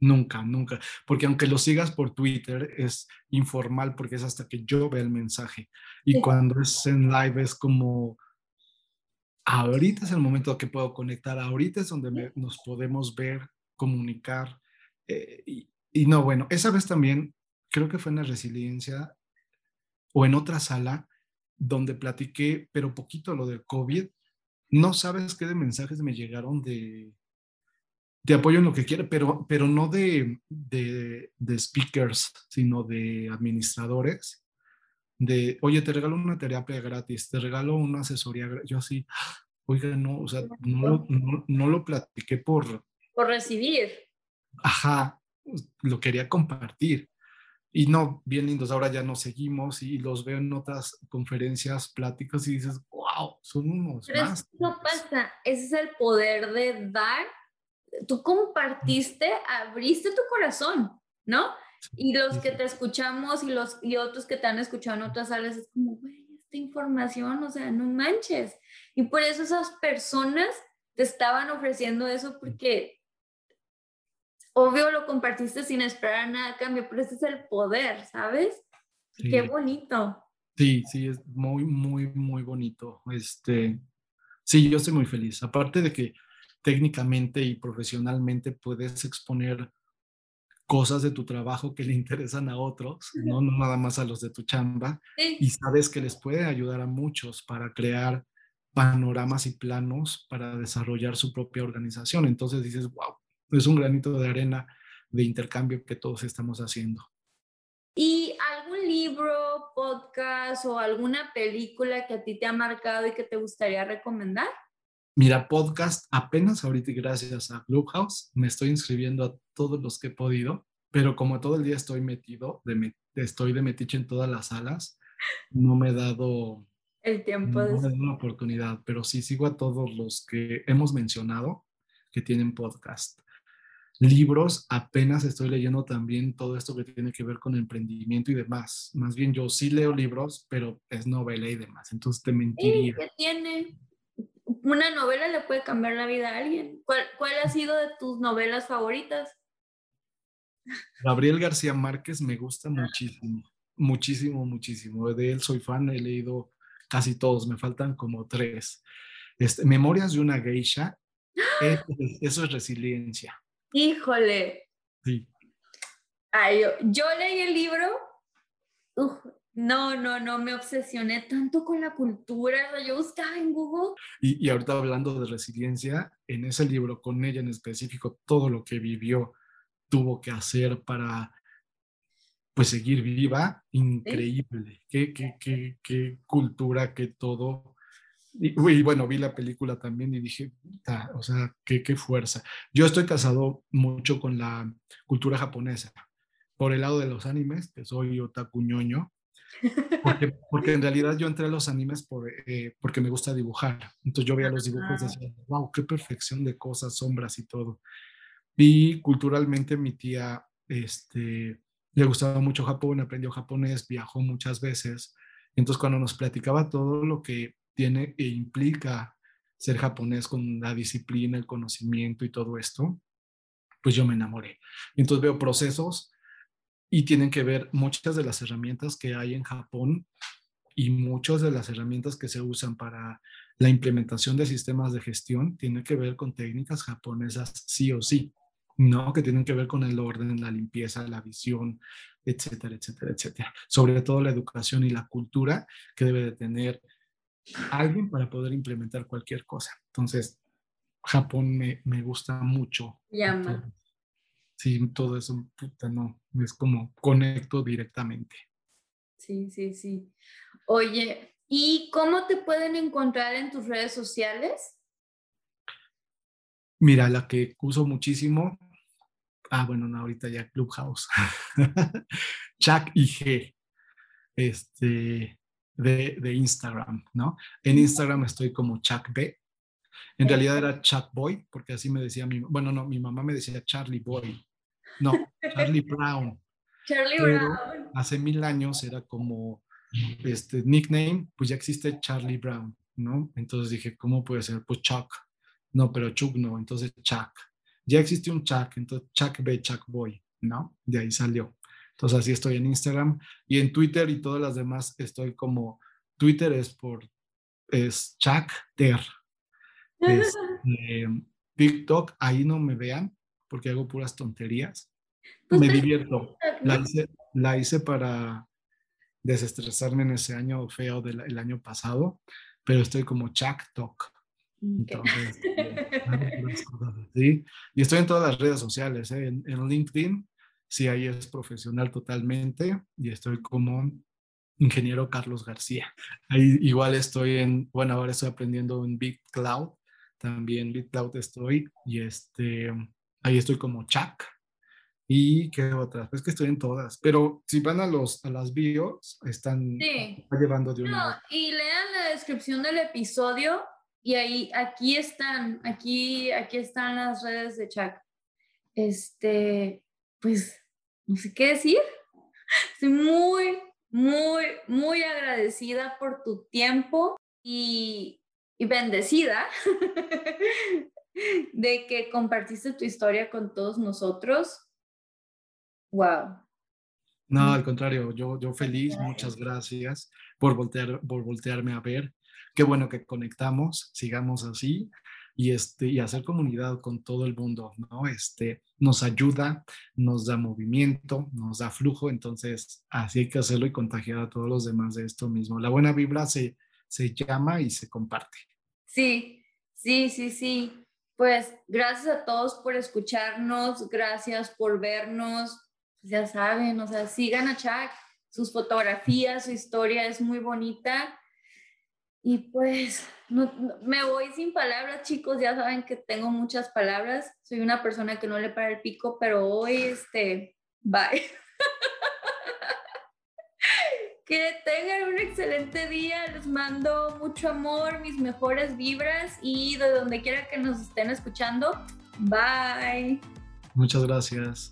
Nunca, nunca, porque aunque lo sigas por Twitter es informal porque es hasta que yo vea el mensaje. Y cuando es en live es como, ahorita es el momento que puedo conectar, ahorita es donde nos podemos ver, comunicar. Eh, y, y, no, bueno, esa vez también creo que fue en la resiliencia o en otra sala donde platiqué, pero poquito lo del COVID. No sabes qué de mensajes me llegaron de, de apoyo en lo que quiere, pero, pero no de, de, de speakers, sino de administradores de, oye, te regalo una terapia gratis, te regalo una asesoría, yo así, oiga, no, o sea, no, no, lo platiqué por... Por recibir. Ajá, lo quería compartir. Y no, bien lindos, ahora ya nos seguimos y los veo en otras conferencias, pláticas y dices, wow, son unos Pero más. Eso pasa, ese es el poder de dar. Tú compartiste, abriste tu corazón, ¿no? Y los que te escuchamos y los y otros que te han escuchado en otras salas es como, güey, esta información, o sea, no manches. Y por eso esas personas te estaban ofreciendo eso porque obvio lo compartiste sin esperar nada a cambio, pero ese es el poder, ¿sabes? Qué bonito. Sí, sí, es muy, muy, muy bonito. Este, sí, yo estoy muy feliz. Aparte de que técnicamente y profesionalmente puedes exponer cosas de tu trabajo que le interesan a otros, no, no nada más a los de tu chamba, y sabes que les puede ayudar a muchos para crear panoramas y planos para desarrollar su propia organización. Entonces dices, wow, es un granito de arena de intercambio que todos estamos haciendo. ¿Y algún libro, podcast o alguna película que a ti te ha marcado y que te gustaría recomendar? Mira, podcast apenas ahorita gracias a Clubhouse me estoy inscribiendo a todos los que he podido, pero como todo el día estoy metido, de estoy de metiche en todas las salas, no me he dado el tiempo no de... una oportunidad, pero sí sigo a todos los que hemos mencionado que tienen podcast. Libros, apenas estoy leyendo también todo esto que tiene que ver con emprendimiento y demás. Más bien yo sí leo libros, pero es novela y demás, entonces te mentiría. ¿Qué tiene? una novela le puede cambiar la vida a alguien. ¿Cuál, cuál ha sido de tus novelas favoritas? Gabriel García Márquez me gusta muchísimo, muchísimo, muchísimo. De él soy fan, he leído casi todos, me faltan como tres. Este, Memorias de una geisha, eso es resiliencia. Híjole. Sí. Ay, yo, yo, leí el libro, no, no, no me obsesioné tanto con la cultura. Yo buscaba en Google. Y, y, ahorita hablando de resiliencia, en ese libro, con ella en específico, todo lo que vivió, tuvo que hacer para pues seguir viva, increíble. Qué, qué, qué, qué, cultura, qué todo. Y, y, bueno, vi la película también y dije, o sea, qué, qué fuerza. Yo estoy casado mucho con la cultura japonesa. Por el lado de los animes, que soy otaku ñoño, porque, porque, en realidad yo entré a los animes por, eh, porque me gusta dibujar. Entonces yo veía los dibujos y decía, wow, qué perfección de cosas, sombras y todo. Y culturalmente mi tía este, le gustaba mucho Japón, aprendió japonés, viajó muchas veces. Entonces cuando nos platicaba todo lo que tiene e implica ser japonés con la disciplina, el conocimiento y todo esto, pues yo me enamoré. Entonces veo procesos y tienen que ver muchas de las herramientas que hay en Japón y muchas de las herramientas que se usan para la implementación de sistemas de gestión tienen que ver con técnicas japonesas sí o sí, no que tienen que ver con el orden, la limpieza, la visión, etcétera, etcétera, etcétera. Sobre todo la educación y la cultura que debe de tener alguien para poder implementar cualquier cosa. Entonces, Japón me, me gusta mucho. Llama sí, todo eso, puta, no, es como conecto directamente. Sí, sí, sí. Oye, ¿y cómo te pueden encontrar en tus redes sociales? Mira, la que uso muchísimo, ah, bueno, no, ahorita ya Clubhouse, Chuck IG, este, de, de, Instagram, ¿no? En Instagram estoy como Chuck B, en realidad era Chuck Boy, porque así me decía mi, bueno, no, mi mamá me decía Charlie Boy. No, Charlie Brown. Charlie Brown. Hace mil años era como este nickname, pues ya existe Charlie Brown, ¿no? Entonces dije, ¿cómo puede ser? Pues Chuck. No, pero Chuck no, entonces Chuck. Ya existe un Chuck, entonces Chuck B, Chuck Boy, ¿no? De ahí salió. Entonces así estoy en Instagram y en Twitter y todas las demás estoy como, Twitter es por, es Chuck Ter. Este, TikTok, ahí no me vean porque hago puras tonterías. Pues me divierto. La hice, la hice para desestresarme en ese año feo del año pasado, pero estoy como Chuck Talk. Entonces, ¿sí? Y estoy en todas las redes sociales, ¿eh? en, en, LinkedIn, sí, ahí es profesional totalmente, y estoy como ingeniero Carlos García. Ahí igual estoy en, bueno, ahora estoy aprendiendo en Big Cloud, también Big Cloud estoy, y este, ahí estoy como Chuck. ¿Y qué otras? Pues que estoy en todas, pero si van a, los, a las bios, están llevando de una. No, y lean la descripción del episodio y ahí, aquí están, aquí, aquí están las redes de Chuck. Este, pues, no sé qué decir. Estoy muy, muy, muy agradecida por tu tiempo y, y bendecida de que compartiste tu historia con todos nosotros. Wow. No, al contrario, yo, yo feliz, muchas gracias por, voltear, por voltearme a ver qué bueno que conectamos, sigamos así y, este, y hacer comunidad con todo el mundo, ¿no? Este, nos ayuda, nos da movimiento, nos da flujo, entonces así hay que hacerlo y contagiar a todos los demás de esto mismo. La buena vibra se, se llama y se comparte. Sí, sí, sí, sí. Pues gracias a todos por escucharnos, gracias por vernos, ya saben, o sea, sigan a Chuck, sus fotografías, su historia es muy bonita y pues me voy sin palabras, chicos. Ya saben que tengo muchas palabras. Soy una persona que no le para el pico, pero hoy, este, bye. que tengan un excelente día. Les mando mucho amor, mis mejores vibras y de donde quiera que nos estén escuchando. Bye. Muchas gracias.